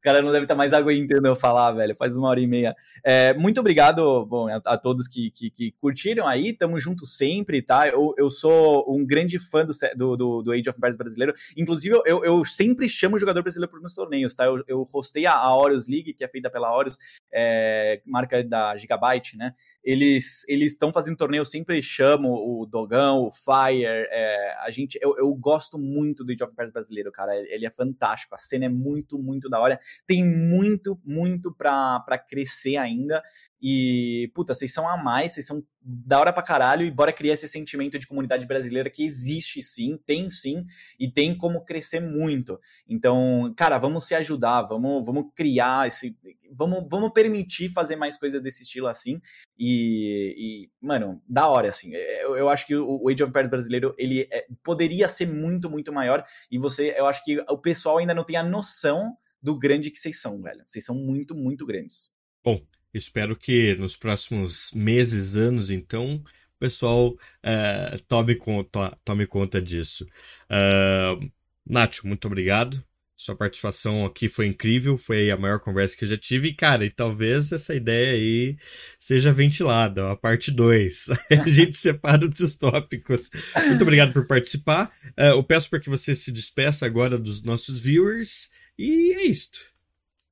Cara não deve estar tá mais aguentando eu falar, velho. Faz uma hora e meia. É, muito obrigado bom, a, a todos que, que, que, curtiram aí. Tamo junto sempre, tá? Eu, eu sou um grande fã do, do, do Age of Empires brasileiro. Inclusive, eu, eu sempre chamo jogador brasileiro para meus torneios, tá? Eu, eu hostei a, a Horus League, que é feita pela Horus, é, marca da Gigabyte, né? Eles estão fazendo torneio, eu sempre chamo o Dogão, o Fire. É, a gente, eu, eu gosto muito do Age of Empires brasileiro, cara. Ele é fantástico. A cena é muito, muito da hora. Tem muito, muito para crescer ainda. E, puta, vocês são a mais, vocês são da hora pra caralho, e bora criar esse sentimento de comunidade brasileira que existe sim, tem sim, e tem como crescer muito. Então, cara, vamos se ajudar, vamos, vamos criar esse. Vamos, vamos permitir fazer mais coisas desse estilo assim. E, e mano, da hora, assim. Eu, eu acho que o Age of Empires brasileiro, ele é, poderia ser muito, muito maior, e você, eu acho que o pessoal ainda não tem a noção do grande que vocês são, velho. Vocês são muito, muito grandes. Bom, Espero que nos próximos meses, anos, então, o pessoal uh, tome, conta, tome conta disso. Uh, Nath, muito obrigado. Sua participação aqui foi incrível, foi a maior conversa que eu já tive. E, cara, e talvez essa ideia aí seja ventilada, a parte 2. a gente separa os tópicos. Muito obrigado por participar. Uh, eu peço para que você se despeça agora dos nossos viewers. E é isto.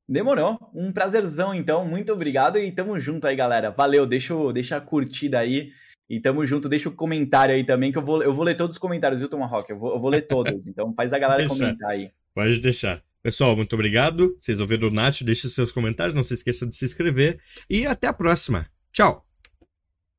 Demorou. Um prazerzão, então. Muito obrigado e tamo junto aí, galera. Valeu, deixa, deixa a curtida aí. E tamo junto, deixa o comentário aí também, que eu vou, eu vou ler todos os comentários, viu, Tomahawk? Eu vou, eu vou ler todos. Então faz a galera comentar aí. Pode deixar. Pessoal, muito obrigado. Vocês ouviram o Nath, deixe seus comentários, não se esqueça de se inscrever. E até a próxima. Tchau!